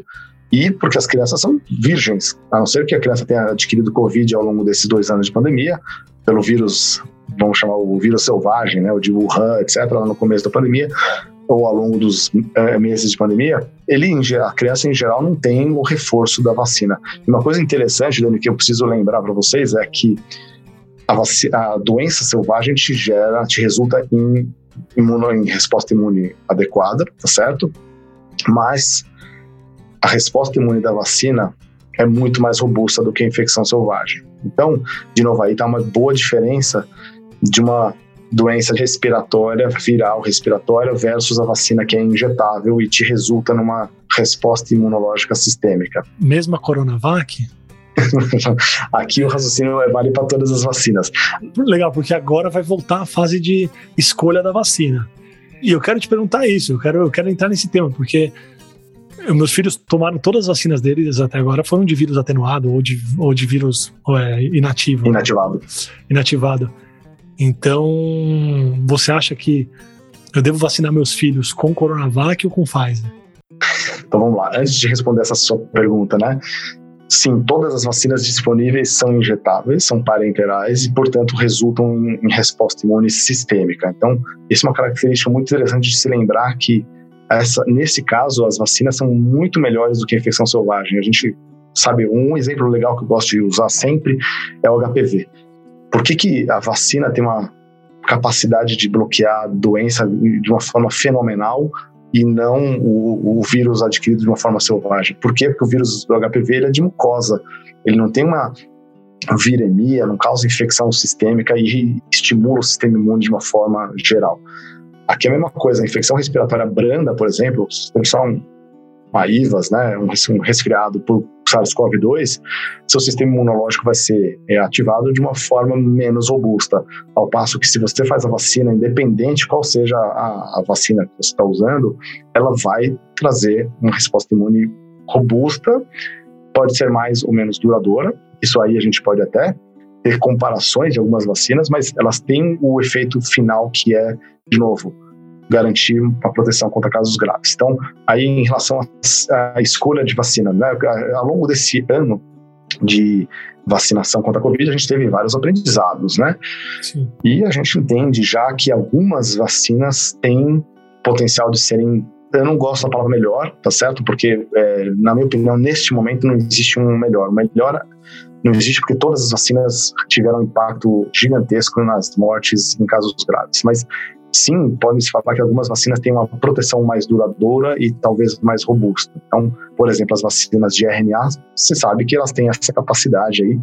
e porque as crianças são virgens, a não ser que a criança tenha adquirido Covid ao longo desses dois anos de pandemia, pelo vírus vamos chamar o vírus selvagem, né, o de Wuhan, etc., lá no começo da pandemia, ou ao longo dos é, meses de pandemia, ele, a criança em geral não tem o reforço da vacina. E uma coisa interessante, Dani, que eu preciso lembrar para vocês é que a, vacina, a, doença selvagem te gera, te resulta em, imuno, em resposta imune adequada, tá certo? Mas a resposta imune da vacina é muito mais robusta do que a infecção selvagem. Então, de novo, aí está uma boa diferença de uma doença respiratória, viral respiratória, versus a vacina que é injetável e te resulta numa resposta imunológica sistêmica. Mesmo a Coronavac? Aqui o raciocínio é vale para todas as vacinas. Legal, porque agora vai voltar a fase de escolha da vacina. E eu quero te perguntar isso, eu quero, eu quero entrar nesse tema, porque meus filhos tomaram todas as vacinas deles até agora, foram de vírus atenuado ou de, ou de vírus ou é, inativo. Inativado. Inativado. Então, você acha que eu devo vacinar meus filhos com Coronavac ou com Pfizer? Então vamos lá. Antes de responder essa sua pergunta, né? Sim, todas as vacinas disponíveis são injetáveis, são parenterais e, portanto, resultam em, em resposta imune sistêmica. Então, isso é uma característica muito interessante de se lembrar que essa, nesse caso, as vacinas são muito melhores do que a infecção selvagem. A gente sabe, um exemplo legal que eu gosto de usar sempre é o HPV. Por que, que a vacina tem uma capacidade de bloquear a doença de uma forma fenomenal e não o, o, vírus adquirido de uma forma selvagem? Por quê? Porque o vírus do HPV é de mucosa. Ele não tem uma viremia, não causa infecção sistêmica e estimula o sistema imune de uma forma geral. Aqui é a mesma coisa, a infecção respiratória branda, por exemplo, só um, uma IVAS, né, um resfriado por SARS-CoV-2, seu sistema imunológico vai ser é, ativado de uma forma menos robusta. Ao passo que se você faz a vacina, independente qual seja a, a vacina que você está usando, ela vai trazer uma resposta imune robusta, pode ser mais ou menos duradoura. Isso aí a gente pode até ter comparações de algumas vacinas, mas elas têm o efeito final que é, de novo, garantir a proteção contra casos graves. Então, aí em relação à escolha de vacina, né, ao longo desse ano de vacinação contra a Covid, a gente teve vários aprendizados, né? Sim. E a gente entende já que algumas vacinas têm potencial de serem eu não gosto da palavra melhor, tá certo? Porque, é, na minha opinião, neste momento não existe um melhor. O melhor não existe porque todas as vacinas tiveram um impacto gigantesco nas mortes em casos graves. Mas sim, pode-se falar que algumas vacinas têm uma proteção mais duradoura e talvez mais robusta. Então, por exemplo, as vacinas de RNA, você sabe que elas têm essa capacidade aí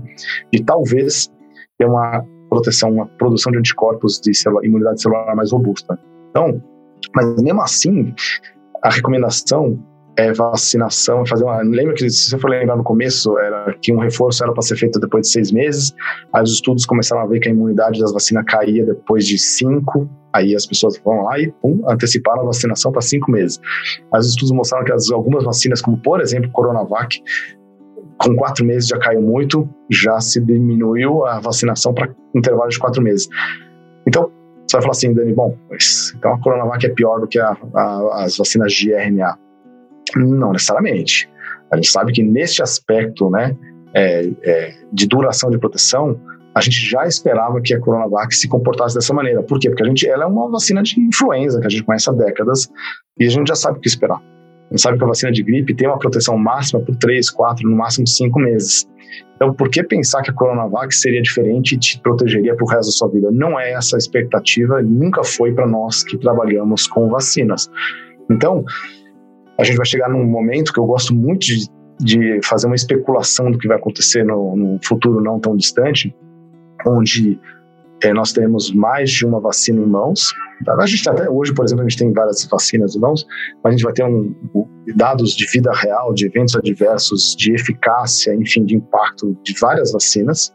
de talvez ter uma proteção, uma produção de anticorpos de imunidade celular mais robusta. Então, mas mesmo assim, a recomendação é vacinação, fazer uma. Lembra que, se você for lembrar no começo, era que um reforço era para ser feito depois de seis meses, aí os estudos começaram a ver que a imunidade das vacinas caía depois de cinco, aí as pessoas vão lá e pum, anteciparam a vacinação para cinco meses. Aí os estudos mostraram que as, algumas vacinas, como por exemplo Coronavac, com quatro meses já caiu muito, já se diminuiu a vacinação para intervalo de quatro meses. Então, você vai falar assim, Dani, bom, então a Coronavac é pior do que a, a, as vacinas de RNA. Não necessariamente. A gente sabe que neste aspecto né, é, é, de duração de proteção, a gente já esperava que a Coronavac se comportasse dessa maneira. Por quê? Porque a gente, ela é uma vacina de influenza que a gente conhece há décadas e a gente já sabe o que esperar. A gente sabe que a vacina de gripe tem uma proteção máxima por 3, 4, no máximo 5 meses. Então, por que pensar que a Coronavac seria diferente e te protegeria para o resto da sua vida? Não é essa a expectativa, nunca foi para nós que trabalhamos com vacinas. Então, a gente vai chegar num momento que eu gosto muito de, de fazer uma especulação do que vai acontecer no, no futuro não tão distante, onde é, nós temos mais de uma vacina em mãos. A gente até hoje, por exemplo, a gente tem várias vacinas em mãos, mas a gente vai ter um, dados de vida real, de eventos adversos, de eficácia, enfim, de impacto de várias vacinas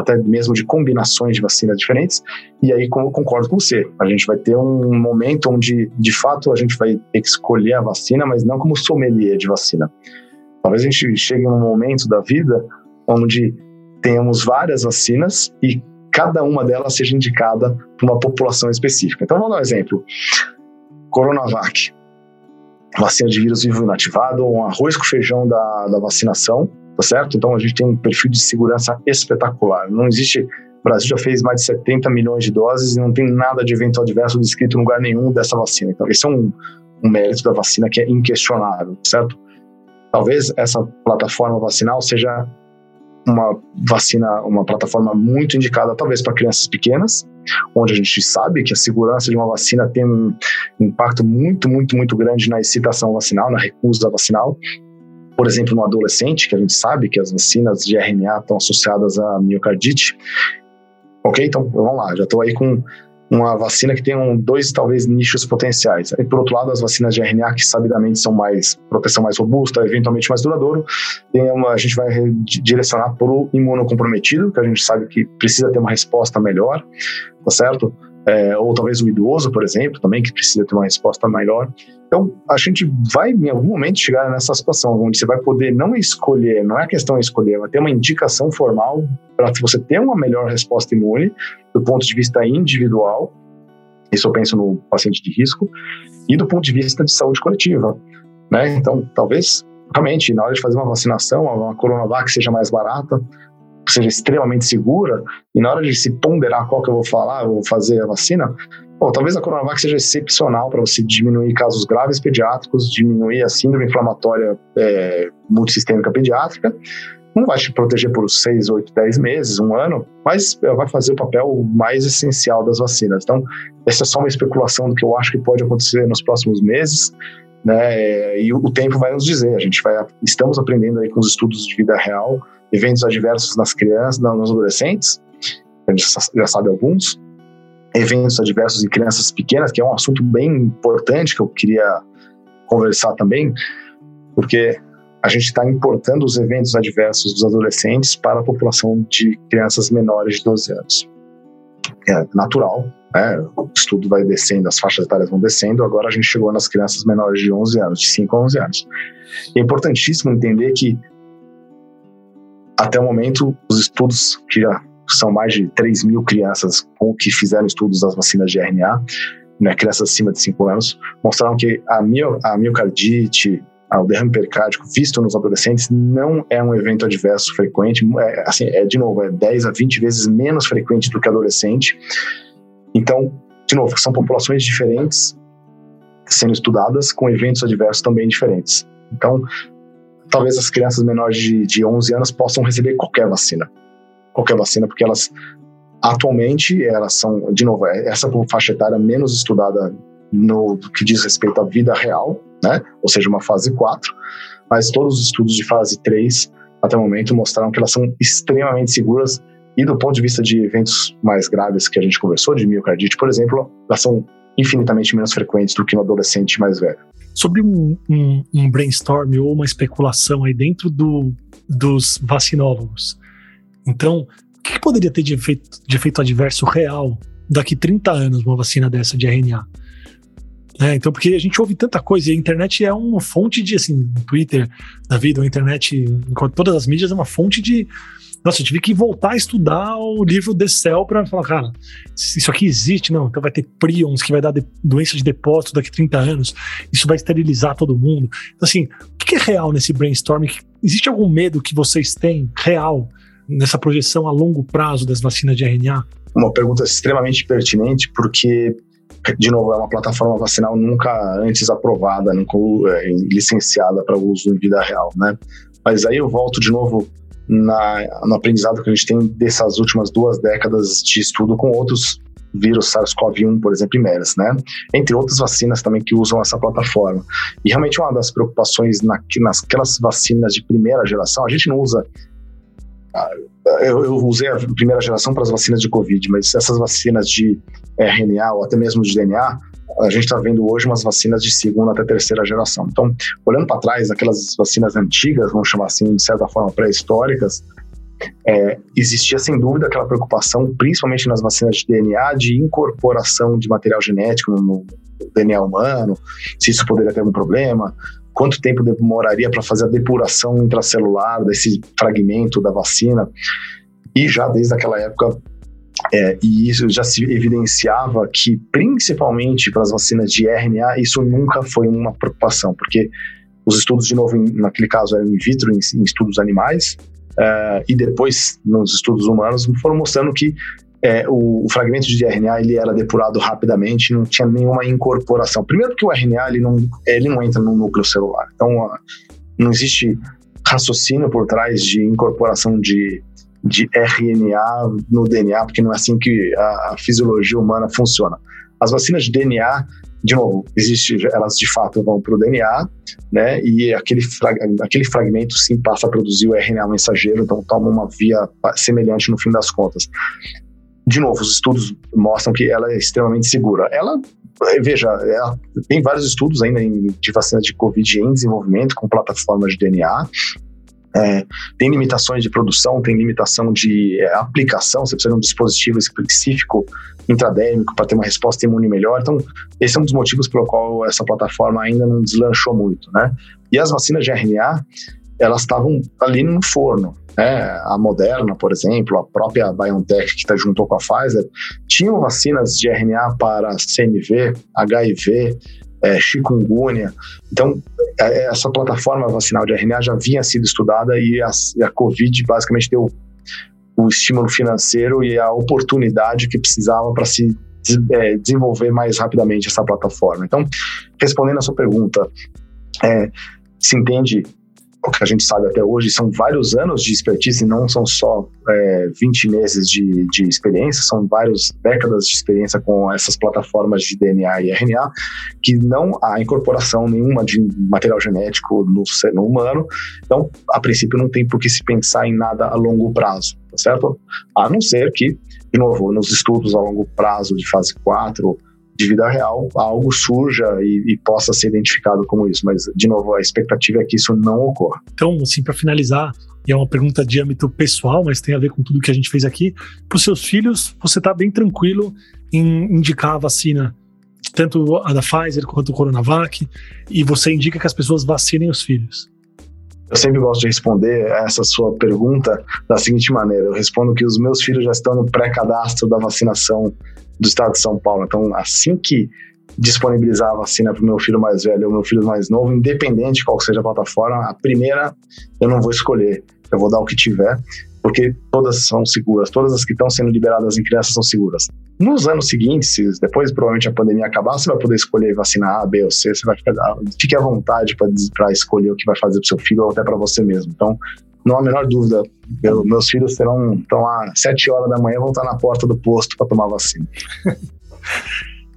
até mesmo de combinações de vacinas diferentes. E aí, como eu concordo com você, a gente vai ter um momento onde, de fato, a gente vai ter que escolher a vacina, mas não como sommelier de vacina. Talvez a gente chegue num momento da vida onde tenhamos várias vacinas e cada uma delas seja indicada para uma população específica. Então, vamos dar um exemplo. Coronavac, vacina de vírus vivo inativado, um arroz com feijão da, da vacinação, tá certo? Então a gente tem um perfil de segurança espetacular. Não existe. O Brasil já fez mais de 70 milhões de doses e não tem nada de evento adverso descrito em lugar nenhum dessa vacina. Então, esse é um, um mérito da vacina que é inquestionável, certo? Talvez essa plataforma vacinal seja uma vacina, uma plataforma muito indicada, talvez para crianças pequenas, onde a gente sabe que a segurança de uma vacina tem um impacto muito, muito, muito grande na excitação vacinal, na recusa vacinal por exemplo, no adolescente, que a gente sabe que as vacinas de RNA estão associadas à miocardite. Ok, então vamos lá, já estou aí com uma vacina que tem um, dois, talvez, nichos potenciais. E, por outro lado, as vacinas de RNA, que sabidamente são mais, proteção mais robusta, eventualmente mais duradouro, uma, a gente vai direcionar para o imunocomprometido, que a gente sabe que precisa ter uma resposta melhor, tá certo? É, ou talvez o idoso, por exemplo, também, que precisa ter uma resposta melhor. Então, a gente vai, em algum momento, chegar nessa situação onde você vai poder não escolher, não é questão de escolher, vai ter uma indicação formal para você ter uma melhor resposta imune do ponto de vista individual. Isso eu penso no paciente de risco e do ponto de vista de saúde coletiva. Né? Então, talvez, realmente, na hora de fazer uma vacinação, uma Coronavac seja mais barata, seja extremamente segura, e na hora de se ponderar qual que eu vou falar, eu vou fazer a vacina, Bom, talvez a Coronavac seja excepcional para você diminuir casos graves pediátricos, diminuir a síndrome inflamatória é, multissistêmica pediátrica. Não vai te proteger por 6, 8, 10 meses, um ano, mas vai fazer o papel mais essencial das vacinas. Então, essa é só uma especulação do que eu acho que pode acontecer nos próximos meses. Né? E o tempo vai nos dizer. A gente vai, estamos aprendendo aí com os estudos de vida real, eventos adversos nas crianças, nos adolescentes. A gente já sabe alguns eventos adversos em crianças pequenas, que é um assunto bem importante que eu queria conversar também. porque a gente está importando os eventos adversos dos adolescentes para a população de crianças menores de 12 anos. É natural, né? o estudo vai descendo, as faixas etárias vão descendo, agora a gente chegou nas crianças menores de 11 anos, de 5 a 11 anos. É importantíssimo entender que, até o momento, os estudos que já são mais de 3 mil crianças que fizeram estudos das vacinas de RNA, né, crianças acima de 5 anos, mostraram que a, mio, a miocardite, o derrame pericárdico visto nos adolescentes não é um evento adverso frequente, é, assim, é de novo, é 10 a 20 vezes menos frequente do que adolescente. Então, de novo, são populações diferentes sendo estudadas com eventos adversos também diferentes. Então, talvez as crianças menores de, de 11 anos possam receber qualquer vacina. Qualquer vacina, porque elas atualmente elas são, de novo, é essa faixa etária menos estudada no que diz respeito à vida real, né? Ou seja, uma fase 4, mas todos os estudos de fase 3 até o momento mostraram que elas são extremamente seguras e do ponto de vista de eventos mais graves que a gente conversou, de miocardite, por exemplo, elas são infinitamente menos frequentes do que no adolescente mais velho. Sobre um, um, um brainstorm ou uma especulação aí dentro do, dos vacinólogos. Então, o que, poderia ter de efeito, de efeito adverso real daqui 30 anos uma vacina dessa de RNA? É, então, porque a gente ouve tanta coisa e a internet é uma fonte de, assim, Twitter da vida, a internet, todas as mídias, é uma fonte de. Nossa, eu tive que voltar a estudar o livro The Cell para falar, cara, isso aqui existe, não, então vai ter prions que vai dar de, doença de depósito daqui a 30 anos, isso vai esterilizar todo mundo. Então, assim, o que é real nesse brainstorming? Existe algum medo que vocês têm real nessa projeção a longo prazo das vacinas de RNA? Uma pergunta extremamente pertinente, porque de novo, é uma plataforma vacinal nunca antes aprovada, nunca é, licenciada para uso em vida real, né? Mas aí eu volto de novo na, no aprendizado que a gente tem dessas últimas duas décadas de estudo com outros vírus SARS-CoV-1, por exemplo, e MERS, né? Entre outras vacinas também que usam essa plataforma. E realmente uma das preocupações na, nasquelas vacinas de primeira geração, a gente não usa eu, eu, usei a primeira geração para as vacinas de Covid, mas essas vacinas de RNA ou até mesmo de DNA, a gente está vendo hoje umas vacinas de segunda até terceira geração. Então, olhando para trás, aquelas vacinas antigas, vamos chamar assim, de certa forma pré-históricas, é, existia sem dúvida aquela preocupação, principalmente nas vacinas de DNA, de incorporação de material genético no, no DNA humano, se isso poderia ter algum problema, quanto tempo demoraria para fazer a depuração intracelular desse fragmento da vacina. E já desde aquela época, é, e isso já se evidenciava que, principalmente para as vacinas de RNA, isso nunca foi uma preocupação, porque os estudos, de novo, naquele caso eram in vitro, em, em estudos animais, uh, e depois, nos estudos humanos, foram mostrando que é, o, fragmento de RNA ele era depurado rapidamente, não tinha nenhuma incorporação. Primeiro porque o RNA ele não, ele não entra no núcleo celular, então não existe raciocínio por trás de incorporação de, de RNA no DNA, porque não é assim que a, a fisiologia humana funciona. As vacinas de DNA, de novo, existe, elas de fato vão para o DNA, né? E aquele, aquele fragmento sim passa a produzir o RNA mensageiro, então toma uma via semelhante no fim das contas de novo, os estudos mostram que ela é extremamente segura. Ela, veja, ela tem vários estudos ainda de vacina de Covid em desenvolvimento com plataformas de DNA. É, tem limitações de produção, tem limitação de é, aplicação, você precisa de um dispositivo específico intradérmico para ter uma resposta imune melhor. Então, esse é um dos motivos pelo qual essa plataforma ainda não deslanchou muito, né? E as vacinas de RNA, elas estavam ali no forno. Né? A Moderna, por exemplo, a própria BioNTech, que está juntou com a Pfizer, tinham vacinas de RNA para CMV, HIV, é, chikungunya. Então, é, essa plataforma vacinal de RNA já vinha sido estudada e a, e a Covid basicamente deu o estímulo financeiro e a oportunidade que precisava para se é, desenvolver mais rapidamente essa plataforma. Então, respondendo a sua pergunta, é, se entende o que a gente sabe até hoje são vários anos de expertise, não são só é, 20 meses de, de experiência, são várias décadas de experiência com essas plataformas de DNA e RNA, que não há incorporação nenhuma de material genético no, no humano. Então, a princípio, não tem por que se pensar em nada a longo prazo, tá certo? A não ser que, de novo, nos estudos a longo prazo de fase 4, de vida real algo surja e, e, possa ser identificado como isso. Mas, de novo, a expectativa é que isso não ocorra. Então, assim, para finalizar, e é uma pergunta de âmbito pessoal, mas tem a ver com tudo que a gente fez aqui. Para os seus filhos, você está bem tranquilo em indicar a vacina, tanto a da Pfizer quanto o Coronavac, e você indica que as pessoas vacinem os filhos? Eu sempre gosto de responder essa sua pergunta da seguinte maneira: eu respondo que os meus filhos já estão no pré-cadastro da vacinação do estado de São Paulo. Então, assim que disponibilizar a vacina para o meu filho mais velho ou meu filho mais novo, independente de qual seja a plataforma, a primeira eu não vou escolher, eu vou dar o que tiver, porque todas são seguras, todas as que estão sendo liberadas em crianças são seguras. Nos anos seguintes, depois provavelmente a pandemia acabar, você vai poder escolher vacinar A, B ou C, você vai ficar, fique à vontade para escolher o que vai fazer para seu filho ou até para você mesmo. Então, não há a menor dúvida, meu, meus filhos terão, estão às 7 horas da manhã, vão estar na porta do posto para tomar vacina.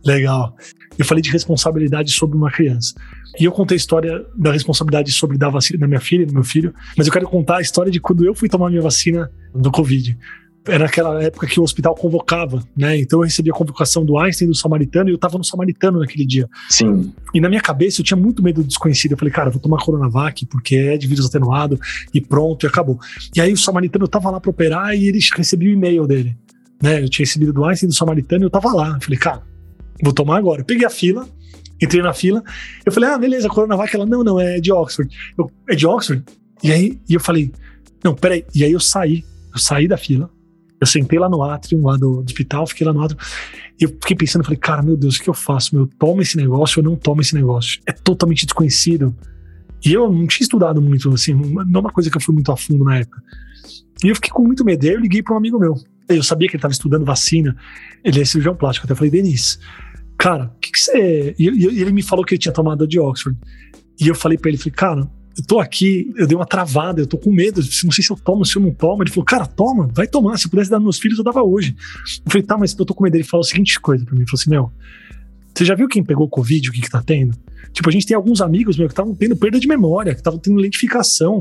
Legal. Eu falei de responsabilidade sobre uma criança. E eu contei a história da responsabilidade sobre dar vacina da minha filha, do meu filho, mas eu quero contar a história de quando eu fui tomar minha vacina do Covid. Era aquela época que o hospital convocava, né? Então eu recebi a convocação do Einstein do Samaritano e eu tava no Samaritano naquele dia. Sim. E na minha cabeça eu tinha muito medo do desconhecido. Eu falei, cara, vou tomar Coronavac porque é de vírus atenuado e pronto, e acabou. E aí o Samaritano tava lá para operar e ele recebeu o e-mail dele. Né? Eu tinha recebido do Einstein do Samaritano e eu tava lá. Eu falei, cara, vou tomar agora. Eu peguei a fila, entrei na fila. Eu falei, ah, beleza, Coronavac. Ela, não, não, é de Oxford. Eu, é de Oxford? E aí e eu falei, não, peraí. E aí eu saí, eu saí da fila. Eu sentei lá no átrio, lá do, do hospital, fiquei lá no átrio. E eu fiquei pensando, falei, cara, meu Deus, o que eu faço? Eu tomo esse negócio ou não tomo esse negócio? É totalmente desconhecido. E eu não tinha estudado muito, assim, não é uma coisa que eu fui muito a fundo na época. E eu fiquei com muito medo. Aí eu liguei para um amigo meu. Eu sabia que ele estava estudando vacina. Ele é cirurgião plástico. Até falei, Denis, cara, o que, que você. E, e ele me falou que ele tinha tomado de Oxford. E eu falei para ele, falei, cara, eu tô aqui, eu dei uma travada, eu tô com medo, não sei se eu tomo, se eu não tomo. Ele falou, cara, toma, vai tomar, se eu pudesse dar nos meus filhos, eu dava hoje. Eu falei, tá, mas eu tô com medo. Ele falou a seguinte coisa pra mim, ele falou assim, meu, você já viu quem pegou Covid, o que que tá tendo? Tipo, a gente tem alguns amigos, meu, que estavam tendo perda de memória, que estavam tendo lentificação,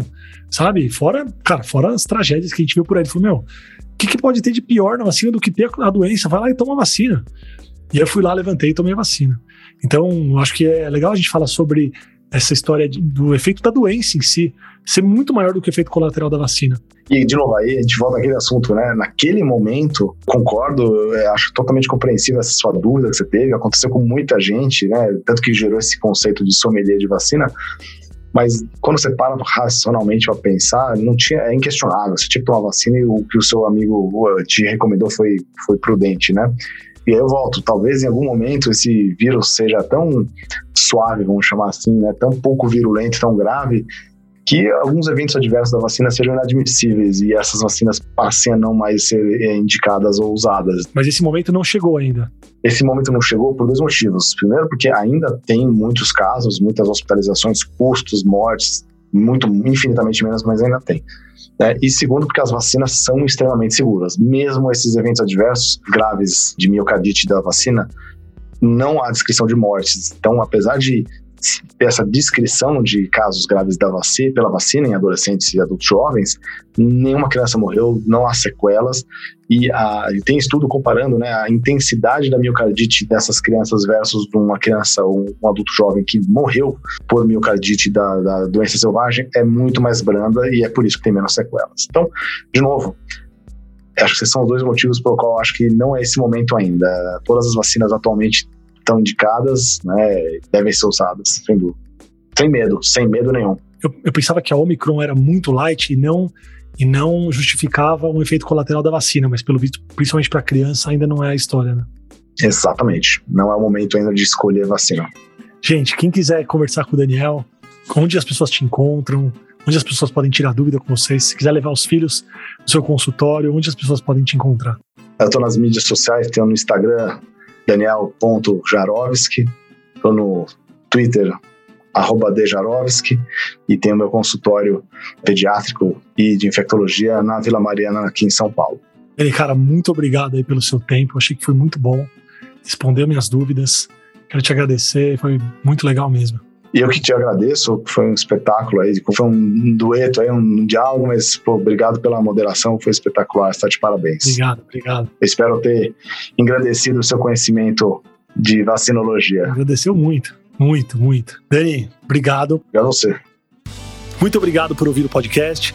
sabe? Fora, cara, fora as tragédias que a gente viu por aí. Ele falou, meu, o que, que pode ter de pior na vacina do que ter a doença? Vai lá e toma a vacina. E eu fui lá, levantei e tomei a vacina. Então, acho que é legal a gente falar sobre essa história de, do efeito da doença em si ser muito maior do que o efeito colateral da vacina. E, de novo, aí a gente volta àquele assunto, né? Naquele momento, concordo, acho totalmente compreensível essa sua dúvida que você teve, aconteceu com muita gente, né? Tanto que gerou esse conceito de sommelier de vacina. Mas quando você para racionalmente para pensar, não tinha, é inquestionável. Você tinha que tomar vacina e o que o seu amigo te recomendou foi, foi prudente, né? E aí eu volto, talvez em algum momento esse vírus seja tão suave, vamos chamar assim, né, tão pouco virulento, tão grave, que alguns eventos adversos da vacina sejam inadmissíveis e essas vacinas passem a não mais ser eh, indicadas ou usadas. Mas esse momento não chegou ainda. Esse momento não chegou por dois motivos. Primeiro, porque ainda tem muitos casos, muitas hospitalizações, custos, mortes, muito infinitamente menos, mas ainda tem. Né? E segundo, porque as vacinas são extremamente seguras. Mesmo esses eventos adversos graves de miocardite da vacina, não há descrição de mortes. Então, apesar de essa descrição de casos graves da vacina, pela vacina em adolescentes e adultos jovens, nenhuma criança morreu, não há sequelas e, a, e tem estudo comparando né, a intensidade da miocardite dessas crianças versus uma criança ou um adulto jovem que morreu por miocardite da, da doença selvagem é muito mais branda e é por isso que tem menos sequelas. Então, de novo, acho que esses são os dois motivos pelo qual acho que não é esse momento ainda. Todas as vacinas atualmente estão indicadas, né, devem ser usadas, sem dúvida. Sem medo, sem medo nenhum. Eu, eu pensava que a Omicron era muito light e não e não justificava um efeito colateral da vacina, mas pelo visto, principalmente para criança, ainda não é a história, né? Exatamente. Não é o momento ainda de escolher vacina. Gente, quem quiser conversar com o Daniel, onde as pessoas te encontram, onde as pessoas podem tirar dúvida com vocês, se quiser levar os filhos no seu consultório, onde as pessoas podem te encontrar? Eu estou nas mídias sociais, tenho no Instagram daniel.jarovski, estou no Twitter, arroba dejarovski, e tenho meu consultório pediátrico e de infectologia na Vila Mariana, aqui em São Paulo. Ele, cara, muito obrigado aí pelo seu tempo, achei que foi muito bom, respondeu minhas dúvidas, quero te agradecer, foi muito legal mesmo. E eu que te agradeço, foi um espetáculo aí, foi um dueto aí, um diálogo, mas pô, obrigado pela moderação, foi espetacular, está de parabéns. Obrigado, obrigado. Eu espero ter engrandecido o seu conhecimento de vacinologia. Agradeceu muito, muito, muito. Dani, obrigado. E a você. Muito obrigado por ouvir o podcast.